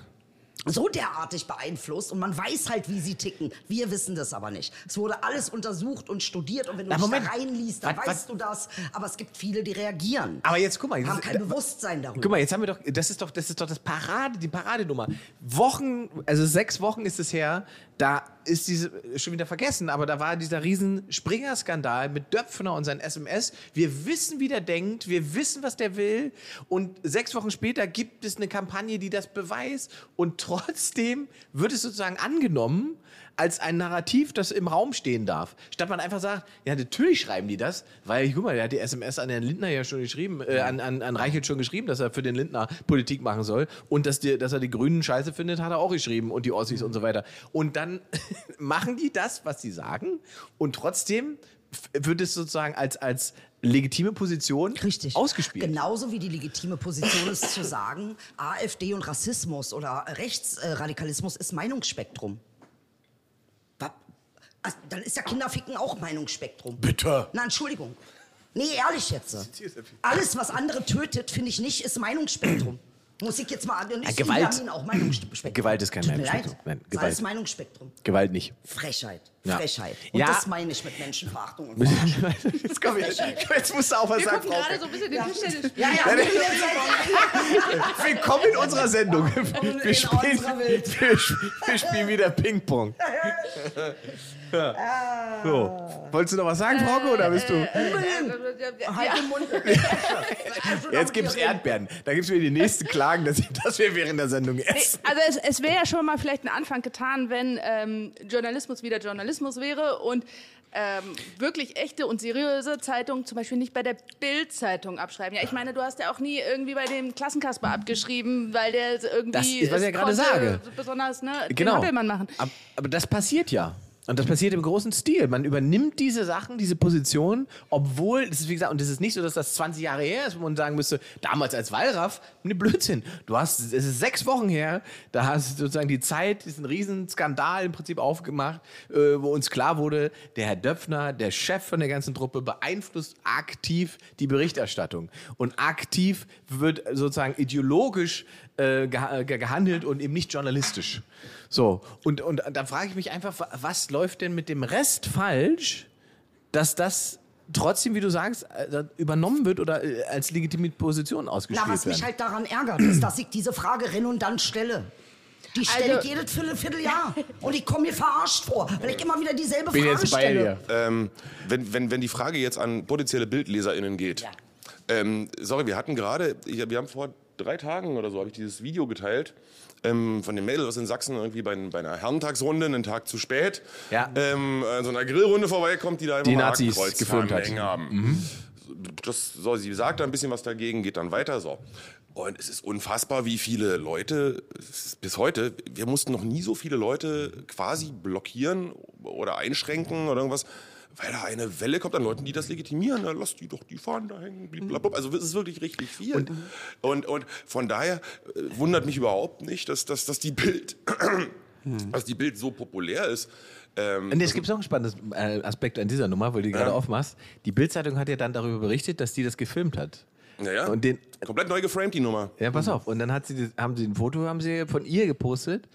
so derartig beeinflusst und man weiß halt, wie sie ticken. Wir wissen das aber nicht. Es wurde alles untersucht und studiert und wenn du Na, da reinliest, dann Was- weißt du das. Aber es gibt viele, die reagieren. Aber jetzt guck mal, haben jetzt- kein Bewusstsein darüber. Guck mal, jetzt haben wir doch, das ist doch, das ist doch das Parade, die Paradenummer. Wochen, also sechs Wochen ist es her, da ist diese, schon wieder vergessen, aber da war dieser riesen Springer-Skandal mit Döpfner und sein SMS. Wir wissen, wie der denkt, wir wissen, was der will. Und sechs Wochen später gibt es eine Kampagne, die das beweist. Und trotzdem wird es sozusagen angenommen, als ein Narrativ, das im Raum stehen darf. Statt man einfach sagt, ja, natürlich schreiben die das, weil, guck mal, der hat die SMS an den Lindner ja schon geschrieben, äh, an, an, an Reichelt schon geschrieben, dass er für den Lindner Politik machen soll und dass, die, dass er die Grünen scheiße findet, hat er auch geschrieben und die Ossis und so weiter. Und dann machen die das, was sie sagen und trotzdem wird es sozusagen als, als legitime Position Richtig. ausgespielt. Genauso wie die legitime Position ist zu sagen, AfD und Rassismus oder Rechtsradikalismus ist Meinungsspektrum. Also, dann ist ja Kinderficken auch Meinungsspektrum. Bitte. Na, Entschuldigung. Nee, ehrlich jetzt. Alles, was andere tötet, finde ich nicht, ist Meinungsspektrum. Muss ich jetzt mal... Ist Gewalt- Benjamin auch Meinungsspektrum. Gewalt ist kein Tut mir Meinungsspektrum. leid. Nein, Das Gewalt. ist Meinungsspektrum. Gewalt nicht. Frechheit. Ja. Frechheit. Und Ja. das meine ich mit Menschenverachtung und Verarschung. jetzt, komm, jetzt, jetzt musst du auch was Wir sagen, gerade so ein bisschen den Tischtennis. Ja, ja. Willkommen in unserer Sendung. Wir spielen, wir, wir spielen wieder Ping-Pong. ja, So. Wolltest du noch was sagen, Frauke, oder bist du? Halt den Mund. Jetzt gibt's Erdbeeren. Da gibt's wieder die nächsten Klagen, dass, dass wir während der Sendung essen. Also es, es wäre ja schon mal vielleicht ein Anfang getan, wenn ähm, Journalismus wieder Journalismus wäre und ähm, wirklich echte und seriöse Zeitungen zum Beispiel nicht bei der Bild-Zeitung abschreiben. Ja, ich meine, du hast ja auch nie irgendwie bei dem Klassenkasper abgeschrieben, weil der irgendwie Das ist, was ich ja gerade sage. besonders ne, den Genau. Hampelmann machen. Aber, aber das passiert ja. Und das passiert im großen Stil. Man übernimmt diese Sachen, diese Position, obwohl, das ist wie gesagt, und es ist nicht so, dass das 20 Jahre her ist, wo man sagen müsste, damals als Wallraff, ne Blödsinn. Du hast, es ist sechs Wochen her, da hast du sozusagen die Zeit, diesen riesen Skandal im Prinzip aufgemacht, äh, wo uns klar wurde, der Herr Döpfner, der Chef von der ganzen Truppe, beeinflusst aktiv die Berichterstattung. Und aktiv wird sozusagen ideologisch äh, geha- ge gehandelt und eben nicht journalistisch. So, und, und da frage ich mich einfach, wa- was läuft denn mit dem Rest falsch, dass das trotzdem, wie du sagst, äh, übernommen wird oder äh, als legitime Position Na, ausgespielt was mich wird? halt daran ärgert, ist, dass ich diese Frage redundant stelle. Die stelle Also- ich jedes Viertel, Vierteljahr. Und ich komme mir verarscht vor, weil ich immer wieder dieselbe Bin Frage jetzt bei stelle. dir. Ähm, wenn, wenn, wenn die Frage jetzt an potenzielle BildleserInnen geht. Ähm, sorry, wir hatten gerade, wir haben vor drei Tagen oder so, habe ich dieses Video geteilt. Ähm, von dem Mädel, was in Sachsen irgendwie bei, bei einer Herrentagsrunde einen Tag zu spät Ja. ähm, äh, so einer Grillrunde vorbeikommt, die da immer Die mal Nazis gefilmt hat. haben. Das, so, sie sagt da ein bisschen was dagegen, geht dann weiter so. Und es ist unfassbar, wie viele Leute, bis heute, wir mussten noch nie so viele Leute quasi blockieren oder einschränken oder irgendwas, weil da eine Welle kommt an Leuten, die das legitimieren. Na, lass die doch, die fahren da hängen. blablabla. Also es ist wirklich richtig viel. Und, und, von daher äh, wundert mich überhaupt nicht, dass, dass, dass die Bild, dass die Bild so populär ist. Ähm, Und es gibt noch einen spannenden Aspekt an dieser Nummer, weil du die gerade aufmachst. Die Bildzeitung hat ja dann darüber berichtet, dass die das gefilmt hat. naja, Und den, komplett neu geframed, die Nummer. Ja, pass auf. Und dann hat sie, haben sie ein Foto haben sie von ihr gepostet.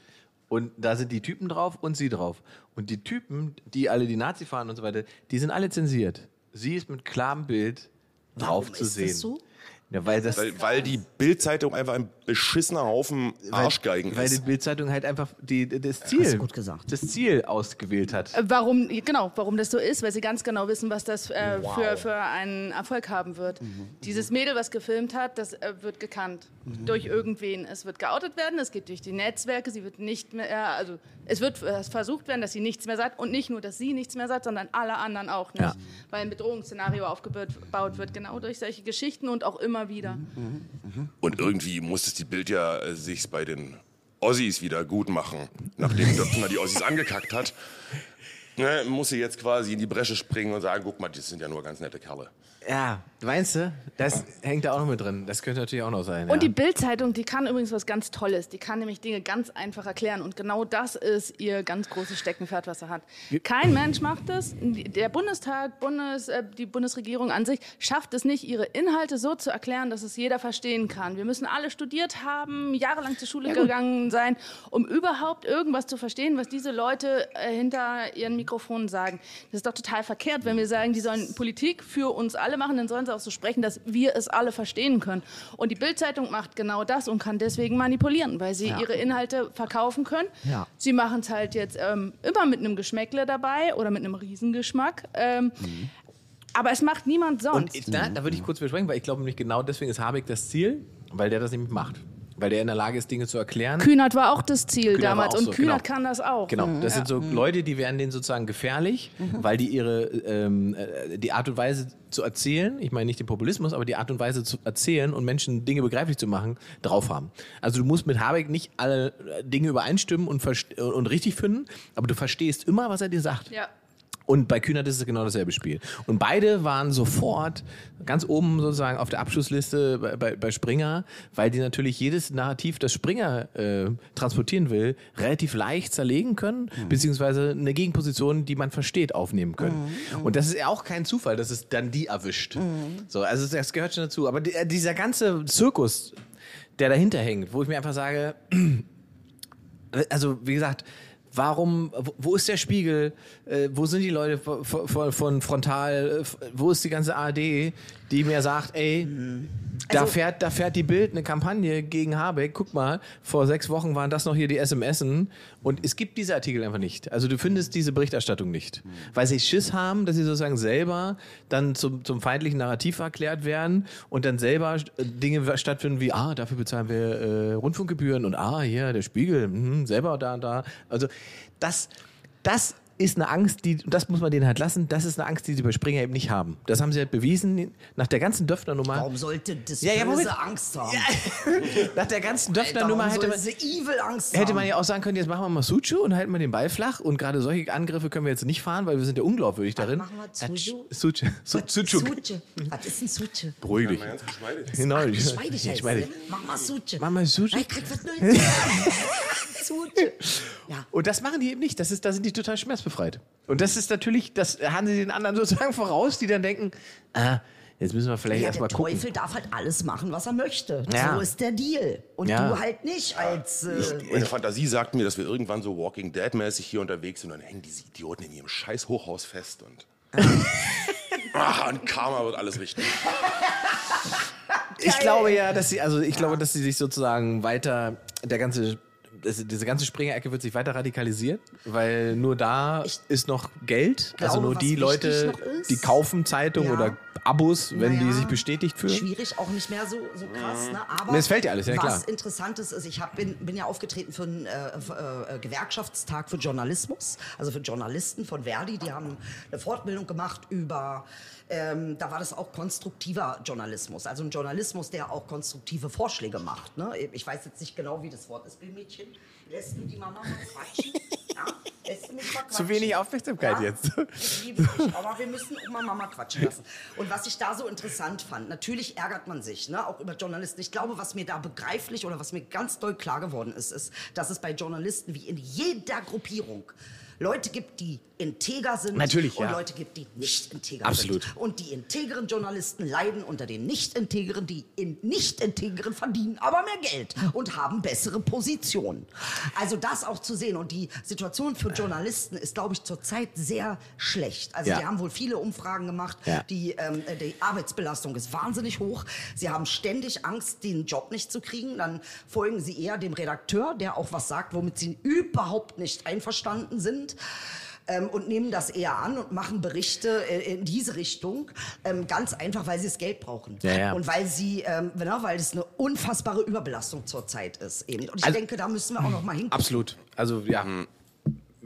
Und da sind die Typen drauf und sie drauf. Und die Typen, die alle die Nazi fahren und so weiter, die sind alle zensiert. Sie ist mit klarem Bild drauf Warum zu ist das sehen. so? Ja, weil das, Weil, weil die Bildzeitung einfach ein beschissener Haufen Arschgeigen weil die ist. Bildzeitung halt einfach die, das Ziel, du gut gesagt. das Ziel ausgewählt hat. Äh, Warum, genau, warum das so ist, weil sie ganz genau wissen, was das äh, für, für einen Erfolg haben wird. Dieses Mädel, was gefilmt hat, das äh, wird gekannt durch irgendwen. Es wird geoutet werden, es geht durch die Netzwerke, sie wird nicht mehr, also es wird versucht werden, dass sie nichts mehr sagt und nicht nur, dass sie nichts mehr sagt, sondern alle anderen auch nicht. Ja. Weil ein Bedrohungsszenario aufgebaut wird, genau durch solche Geschichten und auch immer wieder. Und irgendwie muss es die Bild ja äh, sich bei den Ossis wieder gut machen, nachdem Döpfner die Ossis angekackt hat. Ne, muss sie jetzt quasi in die Bresche springen und sagen, guck mal, die sind ja nur ganz nette Kerle. Ja, meinst du? Das hängt da auch noch mit drin. Das könnte natürlich auch noch sein. Und ja. die Bild-Zeitung, die kann übrigens was ganz Tolles. Die kann nämlich Dinge ganz einfach erklären. Und genau das ist ihr ganz großes Steckenpferd, was er hat. Kein Mensch macht das. Der Bundestag, Bundes, äh, die Bundesregierung an sich schafft es nicht, ihre Inhalte so zu erklären, dass es jeder verstehen kann. Wir müssen alle studiert haben, jahrelang zur Schule gegangen sein, um überhaupt irgendwas zu verstehen, was diese Leute äh, hinter ihren Mikrofonen sagen. Das ist doch total verkehrt, wenn wir sagen, die sollen Politik für uns alle machen, dann sollen sie auch so sprechen, dass wir es alle verstehen können. Und die Bildzeitung macht genau das und kann deswegen manipulieren, weil sie ihre Inhalte verkaufen können. Ja. Sie machen es halt jetzt ähm, immer mit einem Geschmäckle dabei oder mit einem Riesengeschmack. Ähm, Aber es macht niemand sonst. Und na, da würde ich kurz besprechen, weil ich glaube nämlich genau deswegen ist Habeck das Ziel, weil der das nämlich macht. Weil der in der Lage ist, Dinge zu erklären. Kühnert war auch das Ziel Kühnert damals und so, Kühnert genau. kann das auch. Genau, das sind so Leute, die werden denen sozusagen gefährlich, weil die ihre ähm, äh, die Art und Weise zu erzählen, ich meine nicht den Populismus, aber die Art und Weise zu erzählen und Menschen Dinge begreiflich zu machen, drauf haben. Also du musst mit Habeck nicht alle äh, Dinge übereinstimmen und, und richtig finden, aber du verstehst immer, was er dir sagt. Ja. Und bei Kühnert ist es genau dasselbe Spiel. Und beide waren sofort ganz oben sozusagen auf der Abschlussliste bei, bei, bei Springer, weil die natürlich jedes Narrativ, das Springer äh, transportieren will, relativ leicht zerlegen können, beziehungsweise eine Gegenposition, die man versteht, aufnehmen können. Und das ist ja auch kein Zufall, dass es dann die erwischt. So, also das gehört schon dazu. Aber äh, dieser ganze Zirkus, der dahinter hängt, wo ich mir einfach sage, also wie gesagt, Warum, wo, ist der Spiegel? Äh, wo sind die Leute von, von, von Frontal? Äh, wo ist die ganze ARD, die mir sagt, ey, da, Also- fährt, da fährt die Bild eine Kampagne gegen Habeck. Guck mal, vor sechs Wochen waren das noch hier die SMSen. Und es gibt diese Artikel einfach nicht. Also du findest diese Berichterstattung nicht. Weil sie Schiss haben, dass sie sozusagen selber dann zum, zum feindlichen Narrativ erklärt werden und dann selber äh, Dinge stattfinden wie, ah, dafür bezahlen wir äh, Rundfunkgebühren und ah, hier, der Spiegel, mhm, selber da und da. Also das, das ist eine Angst, die, und das muss man denen halt lassen, das ist eine Angst, die sie bei Springer eben nicht haben. Das haben sie halt bewiesen nach der ganzen Döpfner-Nummer. Warum sollte das Ja, ja, Böse Moment. Angst haben? Nach der ganzen warum hätte man, evil Angst hätte haben? man ja auch sagen können, jetzt machen wir mal Suchu und halten wir den Ball flach. Und gerade solche Angriffe können wir jetzt nicht fahren, weil wir sind ja unglaubwürdig darin. machen wir? Suchu. Su- Was- Suchu. Suche. Was ist ein Suche? Beruhig dich. Mal ganz geschmeidig. Genau, ich- Geschmeidig ja, heißt? Mach mal Suche. Mach mal Suche. Ich krieg was Neues. Suche. Ja. Und das machen die eben nicht. Das ist, da sind die total schmerzbefreit. Und das ist natürlich, das haben sie den anderen sozusagen voraus, die dann denken, ah, jetzt müssen wir vielleicht Ja, erstmal der gucken. Teufel darf halt alles machen, was er möchte. Ja. So ist der Deal. Und Ja. du halt nicht als. Äh, Meine Fantasie sagt mir, dass wir irgendwann so Walking Dead-mäßig hier unterwegs sind und dann hängen diese Idioten in ihrem scheiß Hochhaus fest und. Ach, und Karma wird alles richten. Ich glaube ja, dass sie, also ich glaube, dass sie sich sozusagen weiter, der ganze, das, diese ganze Springer-Ecke wird sich weiter radikalisieren, weil nur da Ich ist noch Geld. also glaube, nur was die Leute, die kaufen Zeitungen Ja. oder Abos, wenn die Naja, sich bestätigt fühlen. Schwierig, auch nicht mehr so, so krass. Ne? Aber Mir fällt ja alles, ja, was klar. interessant ist, ist, ich hab, bin, bin ja aufgetreten für einen äh, für, äh, Gewerkschaftstag für Journalismus, also für Journalisten von Verdi. Die haben eine Fortbildung gemacht über, ähm, da war das auch konstruktiver Journalismus. Also ein Journalismus, der auch konstruktive Vorschläge macht. Ne? Ich weiß jetzt nicht genau, wie das Wort ist, Bildmädchen. Lässt du die Mama mal quatschen? Ja? Lässt du mich mal quatschen? Zu wenig Aufmerksamkeit Ja, jetzt. Aber wir müssen mal Mama quatschen lassen. Und was ich da so interessant fand, natürlich ärgert man sich, ne, auch über Journalisten. Ich glaube, was mir da begreiflich oder was mir ganz doll klar geworden ist, ist, dass es bei Journalisten wie in jeder Gruppierung Leute gibt, die integer sind Natürlich, und ja. Leute gibt, die nicht integer Absolut. sind. Und die integeren Journalisten leiden unter den nicht integeren, die in nicht integeren verdienen aber mehr Geld und haben bessere Positionen. Also das auch zu sehen und die Situation für Journalisten ist, glaube ich, zurzeit sehr schlecht. Also Ja. die haben wohl viele Umfragen gemacht, Ja. die, ähm, die Arbeitsbelastung ist wahnsinnig hoch. Sie haben ständig Angst, den Job nicht zu kriegen. Dann folgen sie eher dem Redakteur, der auch was sagt, womit sie überhaupt nicht einverstanden sind. Ähm, und nehmen das eher an und machen Berichte äh, in diese Richtung. Ähm, ganz einfach, weil sie das Geld brauchen. Ja, ja. Und weil sie, ähm, na, weil es eine unfassbare Überbelastung zurzeit ist. Eben. Und ich Also- denke, da müssen wir auch noch mal hingucken. Absolut. Also ja,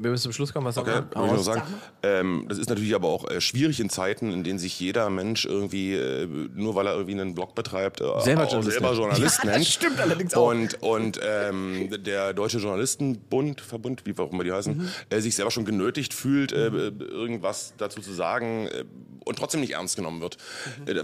wir müssen zum Schluss kommen. Was Okay, sagen noch sagen. Ähm, das ist natürlich aber auch äh, schwierig in Zeiten, in denen sich jeder Mensch irgendwie, äh, nur weil er irgendwie einen Blog betreibt, äh, Selber auch Journalist selber nennt. Journalist Ja, das nennt. stimmt allerdings auch. Und, und ähm, der Deutsche Journalistenbund, Verbund, wie auch immer die heißen, Mhm. äh, sich selber schon genötigt fühlt, äh, irgendwas dazu zu sagen und trotzdem nicht ernst genommen wird. Mhm. Äh,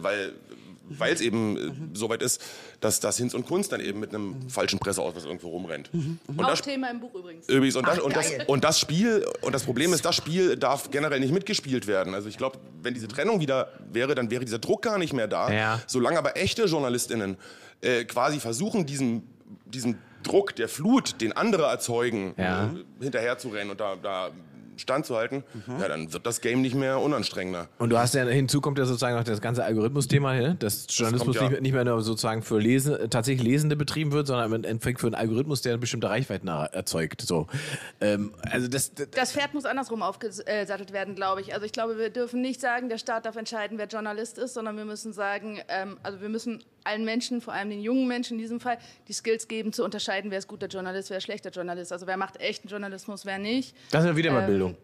weil weil es eben äh, so weit ist, dass das Hinz und Kunst dann eben mit einem Mhm. falschen Presseausweis irgendwo rumrennt. Und Auch das, Thema im Buch übrigens. Übrigens, und das, Ach, und, das, und das Spiel, und das Problem ist, das Spiel darf generell nicht mitgespielt werden. Also ich glaube, wenn diese Trennung wieder wäre, dann wäre dieser Druck gar nicht mehr da. Ja. Solange aber echte JournalistInnen äh, quasi versuchen, diesem, diesem Druck der Flut, den andere erzeugen, Ja. äh, hinterherzurennen und da, da standzuhalten, Mhm. ja, dann wird das Game nicht mehr unanstrengender. Und du hast ja hinzu kommt ja sozusagen noch das ganze Algorithmus-Thema, ne? dass Journalismus kommt ja. nicht, mehr- nicht mehr nur sozusagen für Lese, tatsächlich Lesende betrieben wird, sondern im Endeffekt für einen Algorithmus, der bestimmte Reichweiten er- erzeugt. So. Ähm, also das, das Das Pferd muss andersrum aufgesattelt werden, glaube ich. Also ich glaube, wir dürfen nicht sagen, der Staat darf entscheiden, wer Journalist ist, sondern wir müssen sagen, ähm, also wir müssen allen Menschen, vor allem den jungen Menschen in diesem Fall, die Skills geben, zu unterscheiden, wer ist guter Journalist, wer ist schlechter Journalist. Also wer macht echten Journalismus, wer nicht. das ist ja wieder mal Ähm, Bildung.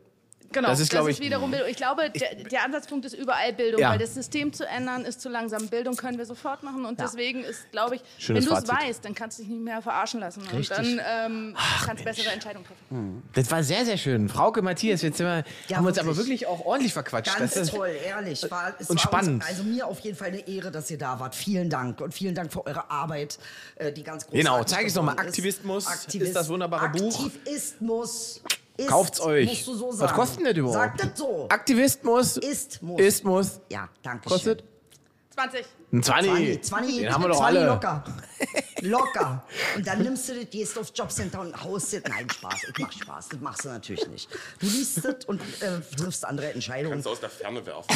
Genau, Das ist, glaub ich- wiederum Bildung. Ich glaube, der, der Ansatzpunkt ist überall Bildung, Ja. weil das System zu ändern ist zu langsam. Bildung können wir sofort machen und Ja. deswegen ist, glaube ich, Schönes wenn du es weißt, dann kannst du dich nicht mehr verarschen lassen Richtig. und dann ähm, kannst bessere Entscheidungen treffen. Das war sehr, sehr schön. Frauke, Matthias, jetzt sind wir, Ja, haben wir uns aber wirklich auch ordentlich verquatscht. Ganz Das ist- toll, ehrlich. War, es Und war spannend. Uns, also mir auf jeden Fall eine Ehre, dass ihr da wart. Vielen Dank und vielen Dank für eure Arbeit, äh, die ganz großartig Genau, zeig es noch mal. geworden ist. Aktivismus ist das wunderbare Buch. Aktivismus. Ist, Kauft's euch. Musst du so Was sagen. kostet denn das überhaupt? Sag das so. Aktivismus. Ist muss. Ist muss. Ja, danke Kostet? Schön. 20. Ein 20. 20, 20, Den haben wir doch 20 alle. locker. Locker. Und dann nimmst du das, gehst aufs Jobcenter und haust das. Nein, Spaß. Ich mach Spaß. Das machst du natürlich nicht. Du liest das und äh, triffst andere Entscheidungen. Kannst du aus der Ferne werfen.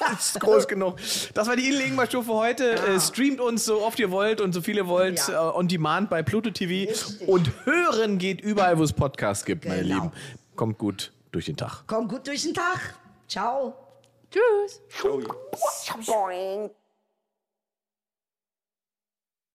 Das ist groß genug. Das war die Show für heute. Äh, streamt uns so oft ihr wollt und so viel ihr wollt Ja. äh, on demand bei Pluto TV. Richtig. Und hören geht überall, wo es Podcasts gibt, meine Genau. Lieben. Kommt gut durch den Tag. Komm gut durch den Tag. Ciao. Tschüss. Ciao. Boing.